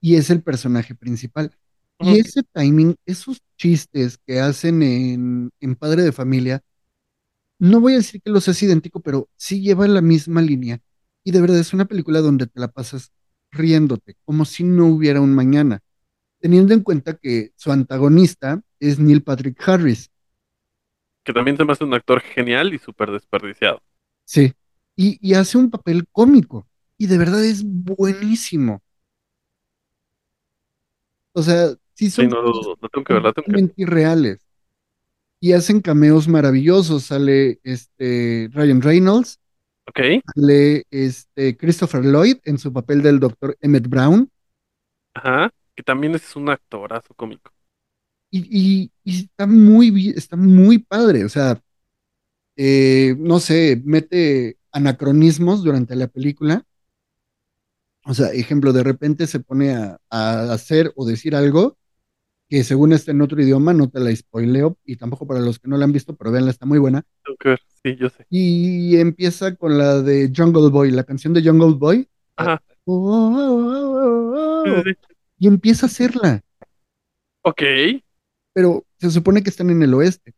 B: y es el personaje principal. Y ese timing, esos chistes que hacen en, en Padre de Familia, no voy a decir que los es idéntico, pero sí lleva la misma línea. Y de verdad es una película donde te la pasas riéndote, como si no hubiera un mañana, teniendo en cuenta que su antagonista es Neil Patrick Harris.
A: Que también se me hace un actor genial y súper desperdiciado.
B: Sí, y, y hace un papel cómico, y de verdad es buenísimo. O sea, sí
A: Sí,
B: son
A: no dudo, la tengo que ver, tengo que
B: irreales. Y hacen cameos maravillosos. Sale este Ryan Reynolds,
A: Ok.
B: Sale este, Christopher Lloyd en su papel del doctor Emmett Brown.
A: Ajá. Que también es un actorazo cómico.
B: Y, y- y está muy está muy padre. O sea, eh, no sé, mete anacronismos durante la película. O sea, ejemplo, de repente se pone a, a hacer o decir algo que según está en otro idioma, no te la spoileo, y tampoco para los que no la han visto, pero véanla, está muy buena.
A: Sí, yo sé.
B: Y empieza con la de Jungle Boy, la canción de Jungle Boy.
A: Ajá.
B: Oh, oh, oh, oh, oh, y empieza a hacerla,
A: Ok.
B: pero se supone que están en el oeste.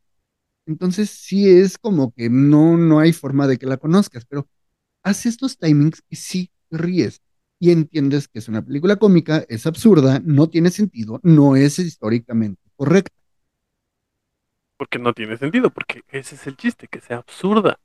B: Entonces sí es como que no, no hay forma de que la conozcas, pero hace estos timings que sí te ríes y entiendes que es una película cómica, es absurda, no tiene sentido, no es históricamente correcta.
A: Porque no tiene sentido, porque ese es el chiste, que sea absurda.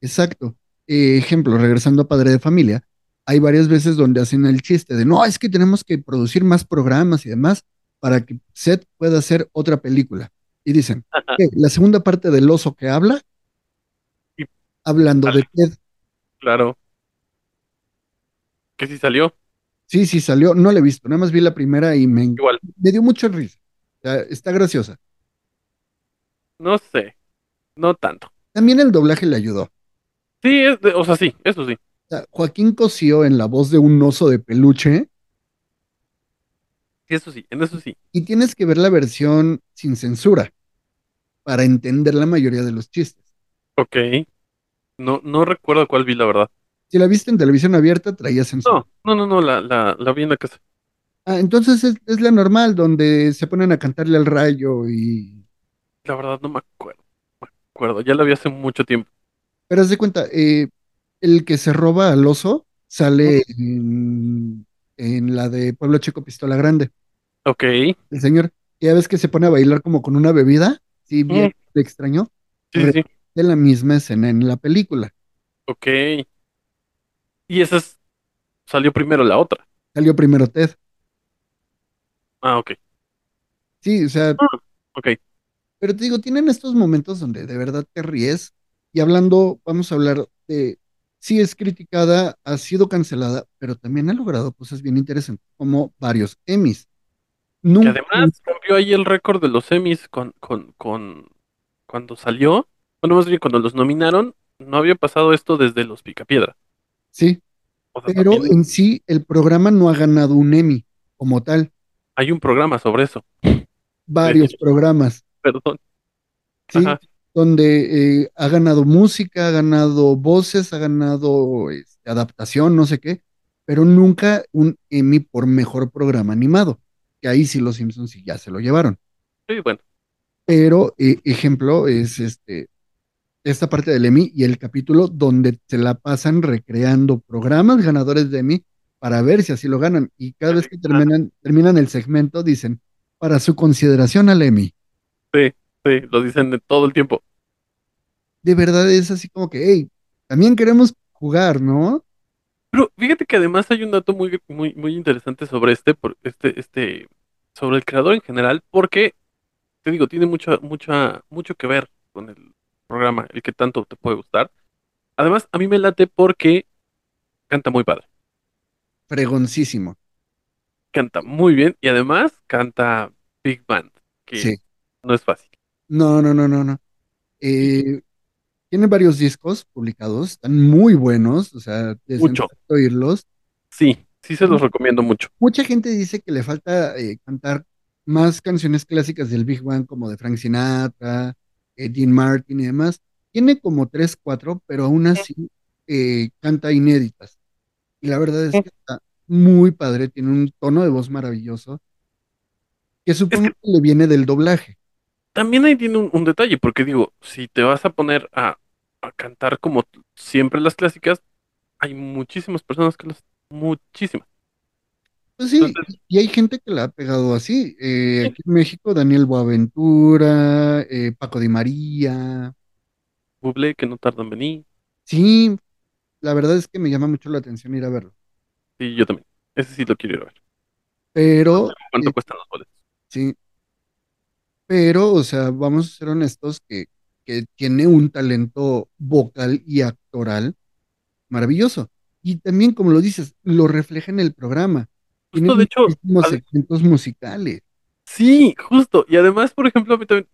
B: Exacto. Eh, ejemplo, regresando a Padre de Familia, hay varias veces donde hacen el chiste de, no, es que tenemos que producir más programas y demás para que Seth pueda hacer otra película. Y dicen, "¿Qué? la segunda parte del oso que habla,
A: Y-
B: hablando de Ted.
A: Claro. Que sí salió.
B: Sí, sí, salió, no la he visto, nada más vi la primera y me,
A: Igual.
B: me dio mucha risa. O sea, está graciosa.
A: No sé. No tanto.
B: También el doblaje le ayudó.
A: Sí, es de- o sea, sí, eso sí.
B: O sea, Joaquín Cosío en la voz de un oso de peluche
A: Sí, eso sí, en eso sí.
B: y tienes que ver la versión sin censura para entender la mayoría de los chistes.
A: Ok. No, no recuerdo cuál vi, la verdad.
B: Si la viste en televisión abierta, traía censura.
A: No, no, no, no, la, la, la vi en la casa.
B: Ah, entonces es, es la normal, donde se ponen a cantarle al rayo y...
A: La verdad no me acuerdo. No me acuerdo. Ya la vi hace mucho tiempo.
B: Pero haz de cuenta, eh, el que se roba al oso sale en, en la de Pueblo Chico Pistola Grande.
A: Ok.
B: El señor, ya ves que se pone a bailar como con una bebida, sí, bien extraño.
A: Sí, sí, sí.
B: De la misma escena en la película.
A: Ok. Y esa es... Salió primero la otra.
B: Salió primero Ted.
A: Ah, ok.
B: Sí, o sea,
A: Ok.
B: Pero te digo, tienen estos momentos donde de verdad te ríes. Y hablando, vamos a hablar de, sí es criticada, ha sido cancelada, pero también ha logrado cosas bien interesantes, como varios Emmys.
A: Que
B: Nunca,
A: además rompió ahí el récord de los Emmys con, con, con... Cuando salió. Bueno, más bien cuando los nominaron, no había pasado esto desde los Picapiedra.
B: Sí,
A: O sea,
B: pero
A: también
B: en sí el programa no ha ganado un Emmy como tal.
A: hay un programa sobre eso.
B: Varios programas,
A: Perdón.
B: ¿sí?
A: Ajá.
B: Donde eh, ha ganado música, ha ganado voces, ha ganado este, adaptación, no sé qué, pero nunca un Emmy por mejor programa animado. Que ahí sí los Simpsons sí ya se lo llevaron.
A: Sí, bueno.
B: Pero eh, ejemplo es este esta parte del Emmy y el capítulo donde se la pasan recreando programas ganadores de Emmy para ver si así lo ganan. Y cada vez que terminan, terminan el segmento dicen, para su consideración al Emmy.
A: Sí, sí, lo dicen de todo el tiempo.
B: De verdad es así como que, hey, también queremos jugar, ¿no?
A: Pero fíjate que además hay un dato muy, muy, muy interesante sobre este, por este, este, sobre el creador en general, porque te digo, tiene mucho, mucha, mucho que ver con el programa, el que tanto te puede gustar. Además, a mí me late porque canta muy padre,
B: Fregoncísimo.
A: canta muy bien y además canta Big Band, que
B: Sí.
A: no es fácil.
B: No, no, no, no, no. Eh, tiene varios discos publicados, están muy buenos, o sea, es
A: Mucho.
B: oírlos.
A: Sí, sí se los recomiendo mucho.
B: Mucha gente dice que le falta eh, cantar más canciones clásicas del Big Bang, como de Frank Sinatra, eh, Dean Martin y demás. Tiene como tres, cuatro, pero aún así eh, canta inéditas. Y la verdad es que está muy padre, tiene un tono de voz maravilloso, que supongo que le viene del doblaje.
A: También ahí tiene un, un detalle, porque digo, si te vas a poner a, a cantar como siempre las clásicas, hay muchísimas personas que las, muchísimas.
B: Pues sí, y hay gente que la ha pegado así. Eh, aquí en México, Daniel Boaventura, eh, Paco Di María.
A: Bublé, que no tarda en venir.
B: Sí, la verdad es que me llama mucho la atención ir a verlo.
A: Sí, yo también. Ese sí lo quiero ir a ver.
B: Pero,
A: ¿Cuánto
B: eh,
A: cuestan los boletos?
B: sí, pero, o sea, vamos a ser honestos que, que tiene un talento vocal y actoral maravilloso. Y también, como lo dices, lo refleja en el programa.
A: Justo, de hecho,
B: segmentos musicales.
A: Sí, justo. Y además, por ejemplo, a mí también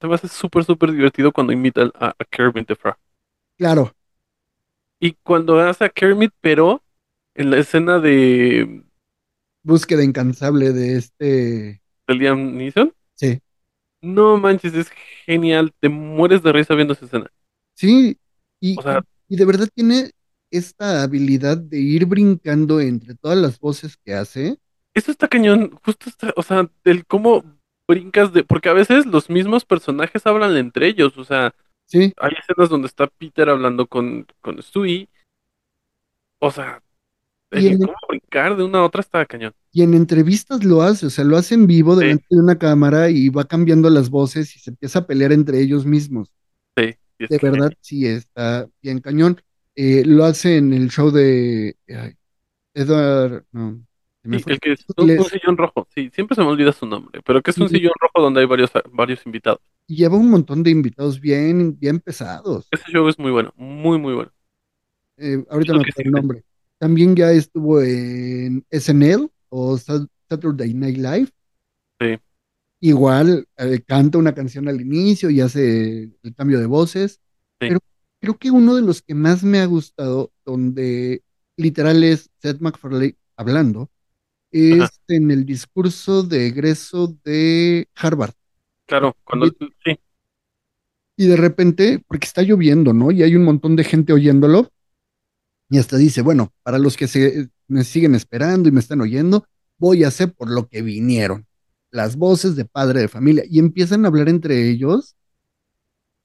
A: se me hace súper, súper divertido cuando imitan a, a Kermit the Frog.
B: Claro,
A: Y cuando hace a Kermit, pero en la escena de,
B: búsqueda incansable de este.
A: de Liam Neeson,
B: Sí,
A: no manches, es genial. Te mueres de risa viendo esa escena.
B: sí. Y,
A: O sea-
B: y de verdad tiene esta habilidad de ir brincando entre todas las voces que hace.
A: Eso está cañón, justo está, o sea, del cómo brincas de, porque a veces los mismos personajes hablan entre ellos, o sea,
B: Sí,
A: hay escenas donde está Peter hablando con, con Stewie, o sea,
B: Y
A: el
B: en-
A: cómo brincar de una a otra está cañón.
B: y en entrevistas lo hace, o sea, lo hace en vivo delante de una cámara y va cambiando las voces y se empieza a pelear entre ellos mismos.
A: Sí, sí,
B: De verdad, sí, está bien cañón. Eh, lo hace en el show de ay, Edward, no,
A: Sí, el que es un, sillón rojo, sí, siempre se me olvida su nombre, pero que es un
B: Sí.
A: sillón rojo donde hay varios, varios invitados.
B: Y lleva un montón de invitados bien, bien pesados.
A: Ese show es muy bueno, muy, muy bueno.
B: Eh, ahorita
A: que
B: acuerdo el nombre. También ya estuvo en SNL o Sa- Saturday Night Live.
A: Sí.
B: Igual eh, canta una canción al inicio y hace el cambio de voces.
A: Sí.
B: Pero creo que uno de los que más me ha gustado, donde literal es Seth MacFarlane hablando, es
A: Ajá.
B: en el discurso de egreso de Harvard.
A: Claro, cuando, sí,
B: Y de repente, porque está lloviendo, ¿no? Y hay un montón de gente oyéndolo. Y hasta dice, bueno, para los que se, me siguen esperando y me están oyendo, voy a hacer por lo que vinieron. Las voces de padre de familia. Y empiezan a hablar entre ellos,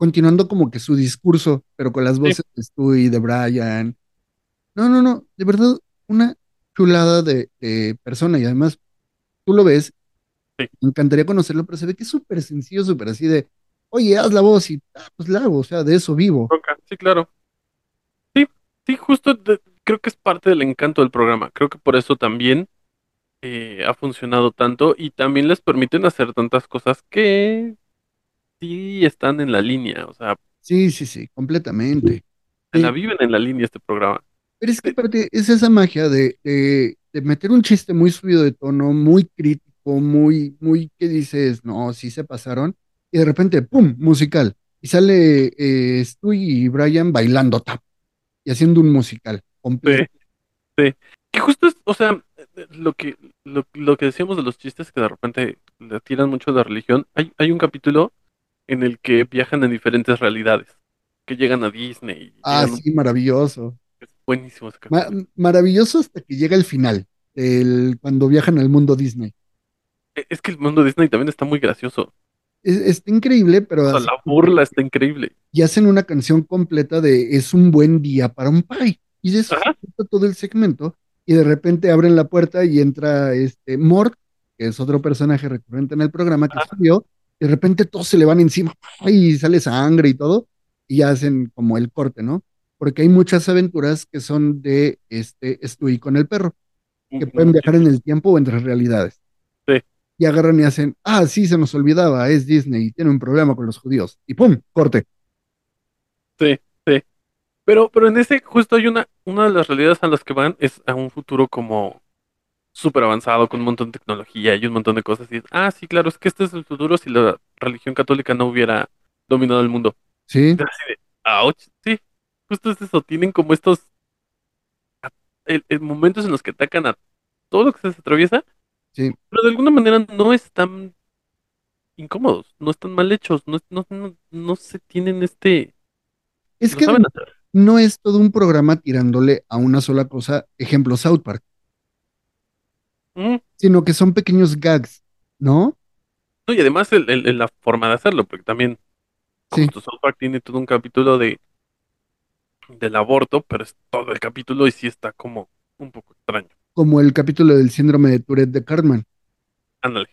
B: continuando como que su discurso, pero con las voces de Stu y de Brian. No, no, no, de verdad, una chulada de, de persona. Y además, tú lo ves, me encantaría conocerlo, pero se ve que es súper sencillo, súper así de, oye, haz la voz y ah, pues la hago, o sea, de eso vivo.
A: sí, claro. Sí, sí, justo de- creo que es parte del encanto del programa. Creo que por eso también eh, ha funcionado tanto y también les permiten hacer tantas cosas que sí están en la línea, o sea,
B: Sí, sí, sí, completamente.
A: se la viven en la línea este programa.
B: Pero es que aparte es esa magia de, de, de meter un chiste muy subido de tono, muy crítico, muy, muy que dices, no, sí se pasaron, y de repente, ¡pum! musical. Y sale eh, Stu y Brian bailando tap y haciendo un musical completo.
A: Sí, sí. Que justo es, o sea, lo que, lo, lo que decíamos de los chistes que de repente le tiran mucho la religión, hay, hay un capítulo en el que viajan en diferentes realidades, que llegan a Disney.
B: Ah, sí, maravilloso.
A: Es buenísimo ese
B: Ma- maravilloso hasta que llega el final, el, cuando viajan al mundo Disney.
A: E- Es que el mundo Disney también está muy gracioso.
B: Es, está increíble, pero
A: O sea, la burla está increíble.
B: y hacen una canción completa de Es un buen día para un pie. Y de eso se todo el segmento. Y de repente abren la puerta y entra este Mort, que es otro personaje recurrente en el programa que subió. De repente todos se le van encima y sale sangre y todo. Y hacen como el corte, ¿no? Porque hay muchas aventuras que son de este Stewie con el perro, que pueden viajar en el tiempo o entre realidades.
A: Sí.
B: Y agarran y hacen, ah, sí, se nos olvidaba, es Disney tiene un problema con los judíos. Y ¡pum! Corte.
A: Sí, sí. Pero, pero en ese justo hay una, una de las realidades a las que van es a un futuro como súper avanzado, con un montón de tecnología y un montón de cosas. Y es, ah, sí, claro, es que este es el futuro si la religión católica no hubiera dominado el mundo.
B: Sí.
A: De, ouch, sí, justo es eso, tienen como estos a- el- el momentos en los que atacan a todo lo que se les atraviesa,
B: Sí.
A: pero de alguna manera no están incómodos, no están mal hechos, no, no, no, no se tienen este...
B: Es que
A: saben hacer.
B: no es todo un programa tirándole a una sola cosa, ejemplo South Park,
A: Mm.
B: sino que son pequeños gags, ¿no?
A: No, y además el- el- la forma de hacerlo, porque también
B: Sí.
A: South Park tiene todo un capítulo de del aborto, pero es todo el capítulo y sí está como un poco extraño.
B: Como el capítulo del síndrome de Tourette de Cartman,
A: Ándale,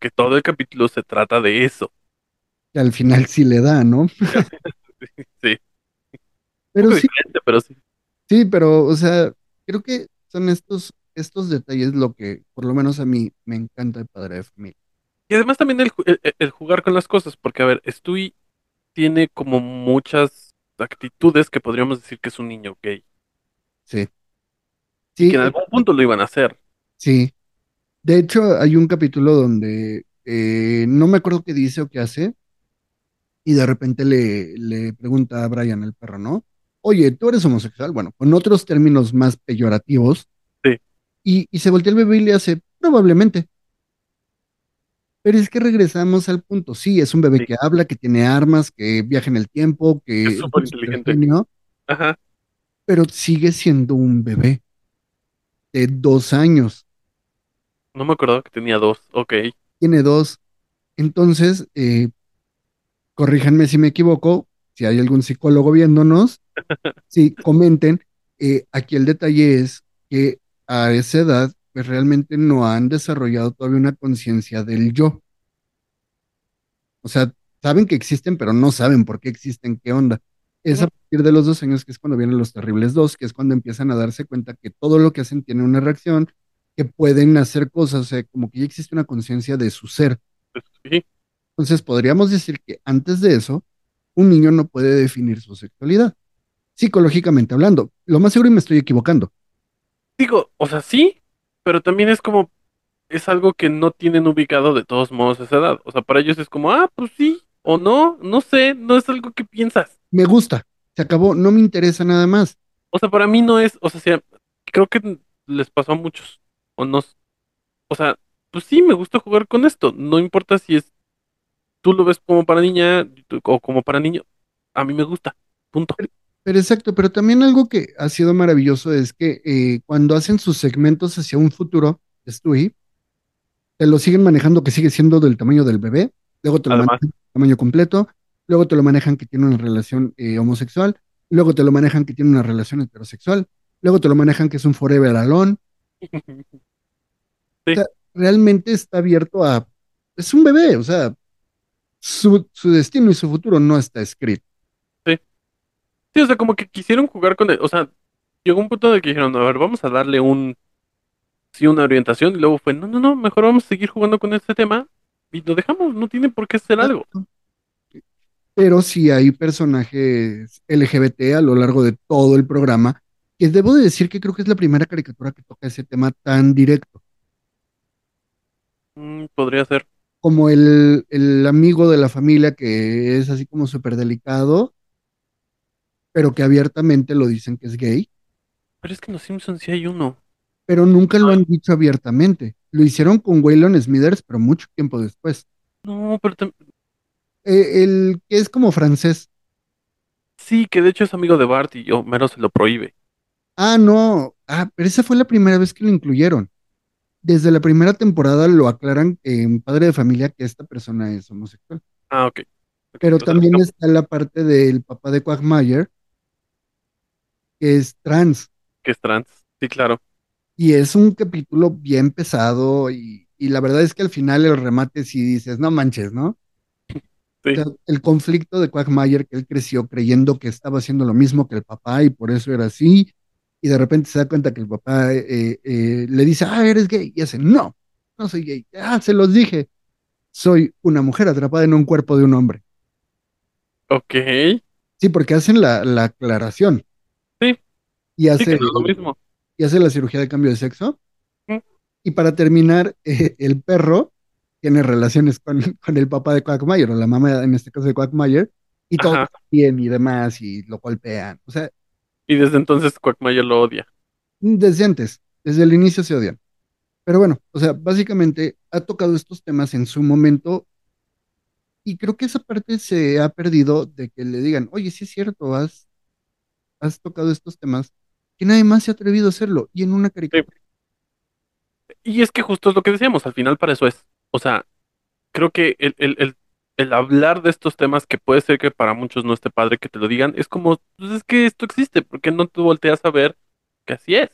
A: que todo el capítulo se trata de eso.
B: que al final sí le da, ¿no?
A: Sí.
B: Pero sí,
A: pero sí.
B: sí, pero, o sea, creo que son estos, estos detalles lo que por lo menos a mí me encanta de Padre de Familia.
A: Y además también el, ju- el- el- el jugar con las cosas, porque a ver, Stewie tiene como muchas actitudes que podríamos decir que es un niño gay.
B: Sí. Sí,
A: Que en algún punto lo iban a hacer.
B: sí. De hecho, hay un capítulo donde eh, no me acuerdo qué dice o qué hace, y de repente le, le pregunta a Brian, el perro, ¿no? Oye, ¿tú eres homosexual? Bueno, con otros términos más peyorativos. Y, y se voltea el bebé y le hace, probablemente. Pero es que regresamos al punto. Sí, es un bebé
A: Sí.
B: que habla, que tiene armas, que viaja en el tiempo, que
A: Es súper inteligente. Ajá.
B: pero sigue siendo un bebé de dos años.
A: No me acordaba que tenía dos. Ok.
B: Tiene dos. Entonces, eh, corríjanme si me equivoco, si hay algún psicólogo viéndonos, sí, comenten. Eh, aquí el detalle es que a esa edad, pues realmente no han desarrollado todavía una conciencia del yo. O sea, saben que existen, pero no saben por qué existen, qué onda. Es a partir de los dos años que es cuando vienen los terribles dos, que es cuando empiezan a darse cuenta que todo lo que hacen tiene una reacción, que pueden hacer cosas, o sea, como que ya existe una conciencia de su ser.
A: Sí.
B: Entonces podríamos decir que antes de eso, un niño no puede definir su sexualidad, psicológicamente hablando. Lo más seguro y me estoy equivocando.
A: Digo, o sea, sí, pero también es como, es algo que no tienen ubicado de todos modos a esa edad. O sea, para ellos es como, ah, pues sí, o no, no sé, no es algo que piensas.
B: Me gusta, se acabó, no me interesa nada más.
A: O sea, para mí no es, o sea, sí, creo que les pasó a muchos, o no, o sea, pues sí, me gusta jugar con esto, no importa si es, tú lo ves como para niña o como para niño, a mí me gusta, punto.
B: Pero exacto, pero también algo que ha sido maravilloso es que eh, cuando hacen sus segmentos hacia un futuro, Stewie, te lo siguen manejando que sigue siendo del tamaño del bebé, luego te lo
A: Además.
B: manejan tamaño completo, luego te lo manejan que tiene una relación eh, homosexual, luego te lo manejan que tiene una relación heterosexual, luego te lo manejan que es un forever alone. O sea, realmente está abierto a... Es un bebé, o sea, su, su destino y su futuro no está escrito.
A: Sí, o sea, como que quisieron jugar con el, o sea, llegó un punto el que dijeron, a ver, vamos a darle un, sí, una orientación, y luego fue, no, no, no, mejor vamos a seguir jugando con este tema, y lo dejamos, no tiene por qué ser algo.
B: pero sí hay personajes LGBT a lo largo de todo el programa, que debo de decir que creo que es la primera caricatura que toca ese tema tan directo,
A: Mm, podría ser.
B: como el, el amigo de la familia que es así como súper delicado, pero que abiertamente lo dicen que es gay,
A: Pero es que en los Simpsons sí hay uno.
B: pero nunca lo han dicho abiertamente. Lo hicieron con Waylon Smithers, pero mucho tiempo después.
A: No, pero
B: Eh, el que es como francés.
A: sí, que de hecho es amigo de Bart y Homero se lo prohíbe.
B: Ah, no. Ah, pero esa fue la primera vez que lo incluyeron. Desde la primera temporada lo aclaran en Padre de Familia que esta persona es homosexual.
A: Ah, ok.
B: Pero
A: Entonces,
B: también está la parte del papá de Quagmire, que es trans.
A: que es trans. Sí, claro.
B: Y es un capítulo bien pesado y, y la verdad es que al final el remate sí dices, no manches, ¿no?
A: Sí.
B: O sea, el conflicto de Quagmire, que él creció creyendo que estaba haciendo lo mismo que el papá y por eso era así, y de repente se da cuenta que el papá eh, eh, le dice, ah, eres gay, y hace, no, no soy gay, ah, se los dije, soy una mujer atrapada en un cuerpo de un hombre.
A: Ok.
B: Sí, porque hacen la, la aclaración. Y hace,
A: que no es lo mismo.
B: y hace la cirugía de cambio de sexo.
A: Mm.
B: Y para terminar, eh, el perro tiene relaciones con, con el papá de Quagmire, o la mamá en este caso de Quagmire, y todo
A: Ajá.
B: bien y demás, y lo golpean. O sea,
A: Y desde entonces Quagmire lo odia.
B: desde antes, desde el inicio se odian. Pero bueno, o sea, básicamente ha tocado estos temas en su momento y creo que esa parte se ha perdido de que le digan, oye, sí es cierto, has, has tocado estos temas, que nadie más se ha atrevido a hacerlo. Y en una caricatura.
A: Y es que justo es lo que decíamos, al final para eso es. O sea, creo que el, el, el, el hablar de estos temas que puede ser que para muchos no esté padre que te lo digan, es como, pues es que esto existe, porque no te volteas a ver que así es?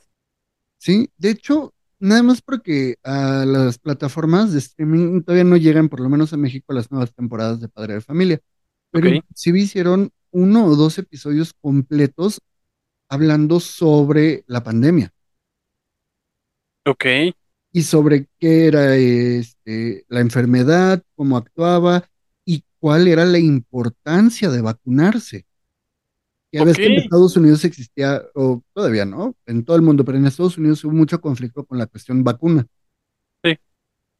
B: Sí, de hecho, nada más porque a las plataformas de streaming todavía no llegan, por lo menos en México, las nuevas temporadas de Padre de Familia. Pero
A: Ok.
B: sí hicieron uno o dos episodios completos hablando sobre la pandemia
A: Ok,
B: y sobre qué era este, la enfermedad, cómo actuaba y cuál era la importancia de vacunarse. Ya ves que en. Estados Unidos existía, o todavía no, en todo el mundo, pero en Estados Unidos hubo mucho conflicto con la cuestión vacuna.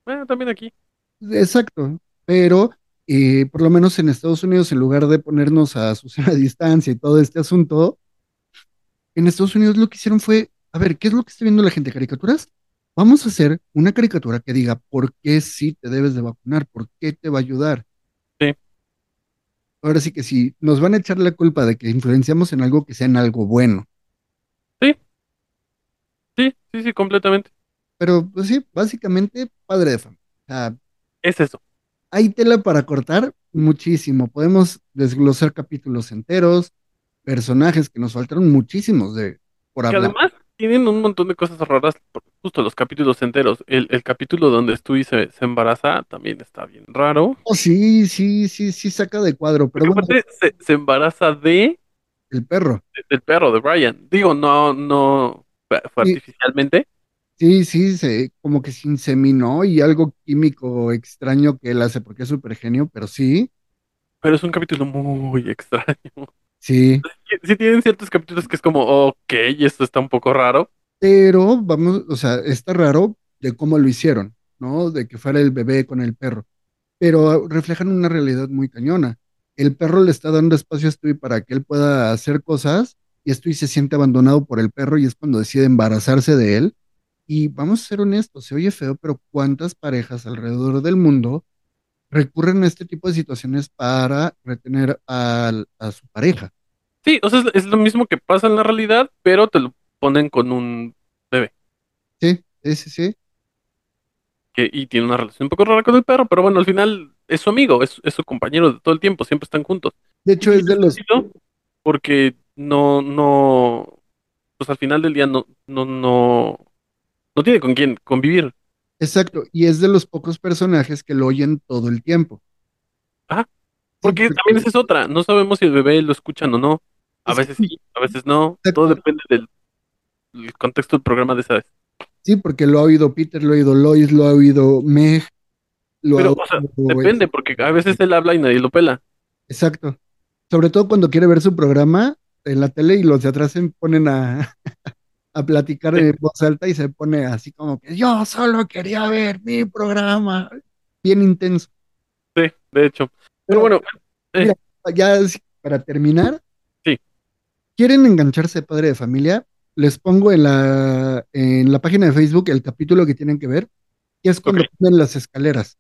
A: Bueno, también aquí.
B: Exacto, pero eh, por lo menos en Estados Unidos, en lugar de ponernos a Susana a distancia y todo este asunto, en Estados Unidos lo que hicieron fue, a ver, ¿qué es lo que está viendo la gente? ¿Caricaturas? Vamos a hacer una caricatura que diga por qué sí te debes de vacunar, por qué te va a ayudar.
A: Sí.
B: Ahora sí que si nos van a echar la culpa de que influenciamos en algo que sea en algo bueno.
A: Sí, sí, sí, completamente.
B: Pero pues sí, básicamente padre de familia. O sea,
A: Es eso.
B: hay tela para cortar muchísimo. Podemos desglosar capítulos enteros, personajes que nos faltaron muchísimos de por
A: Que
B: hablar.
A: además tienen un montón de cosas raras, justo los capítulos enteros. El, el capítulo donde Stewie se, se embaraza también está bien raro.
B: Oh, sí, sí, sí, sí saca de cuadro, pero bueno,
A: se, se embaraza de,
B: el perro.
A: de- del perro, de Brian. Digo, no, no fue fue
B: Sí.
A: artificialmente,
B: Sí, sí, se, como que se inseminó y algo químico extraño que él hace porque es súper genio, pero sí,
A: pero es un capítulo muy extraño.
B: Sí.
A: Sí, tienen ciertos capítulos que es como, ok, esto está un poco raro.
B: Pero vamos, o sea, está raro de cómo lo hicieron, ¿no? De que fuera el bebé con el perro. Pero reflejan una realidad muy cañona. El perro le está dando espacio a Stewie para que él pueda hacer cosas y Stewie se siente abandonado por el perro y es cuando decide embarazarse de él. Y vamos a ser honestos, se oye feo, pero ¿cuántas parejas alrededor del mundo recurren a este tipo de situaciones para retener al- a su pareja?
A: Sí, o sea, es, lo mismo que pasa en la realidad, pero te lo ponen con un bebé.
B: Sí, sí, sí, sí.
A: que, y tiene una relación un poco rara con el perro, pero bueno, al final es su amigo, es, es su compañero de todo el tiempo, siempre están juntos.
B: De hecho, es de los,
A: Porque no, no, pues al final del día no, no, no, no tiene con quién convivir.
B: exacto, y es de los pocos personajes que lo oyen todo el tiempo.
A: Ajá. Porque también esa es otra, no sabemos si el bebé lo escuchan o no. A
B: Es
A: veces
B: que-
A: sí, a veces no. Todo depende del, del contexto del programa de esa vez.
B: Sí, porque lo ha oído Peter, lo ha oído Lois, lo ha oído Meg, lo ha
A: Pero, o sea,
B: oído-
A: depende, porque a veces él habla y nadie lo pela.
B: Exacto. Sobre todo cuando quiere ver su programa en la tele y los de atrás se ponen a, a platicar en voz alta y se pone así como que yo solo quería ver mi programa. Bien intenso.
A: Sí, de hecho. Pero bueno, eh,
B: Mira, ya para terminar,
A: Sí.
B: ¿Quieren engancharse de padre de familia? Les pongo en la, en la página de Facebook el capítulo que tienen que ver, que es cuando ponen las escaleras.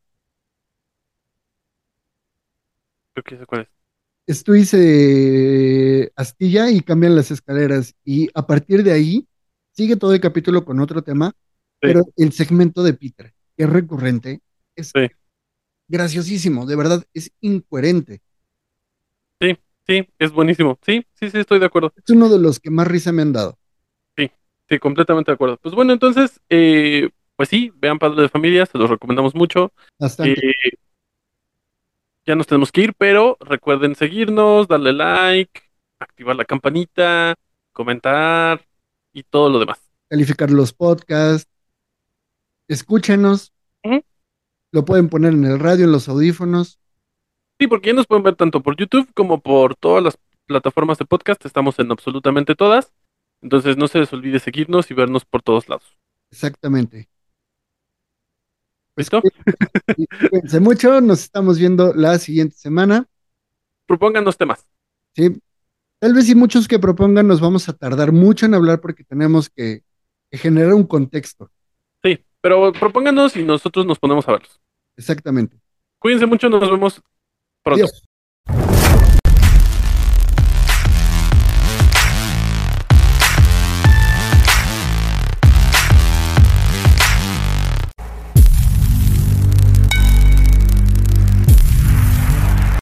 A: que sé cuál es.
B: Stewie se astilla y cambian las escaleras. Y a partir de ahí, sigue todo el capítulo con otro tema, pero el segmento de Peter, que es recurrente, es graciosísimo, de verdad, es incoherente.
A: Sí, sí, es buenísimo. Sí, sí, sí, estoy de acuerdo.
B: Es uno de los que más risa me han dado.
A: Sí, sí, completamente de acuerdo. Pues bueno, entonces, eh, pues sí, vean Padre de Familia, se los recomendamos mucho.
B: Bastante.
A: Eh, ya nos tenemos que ir, pero recuerden seguirnos, darle like, activar la campanita, comentar y todo lo demás.
B: Calificar los podcasts, escúchenos, lo pueden poner en el radio, en los audífonos.
A: Sí, porque ya nos pueden ver tanto por YouTube como por todas las plataformas de podcast. Estamos en absolutamente todas. Entonces no se les olvide seguirnos y vernos por todos lados.
B: Exactamente.
A: ¿Listo?
B: Y Cuídense mucho, nos estamos viendo la siguiente semana.
A: Propónganos temas.
B: Sí. Tal vez si muchos que propongan nos vamos a tardar mucho en hablar porque tenemos que, que generar un contexto.
A: Sí, pero propónganos y nosotros nos ponemos a verlos.
B: Exactamente.
A: Cuídense mucho, nos vemos pronto.
B: Adiós.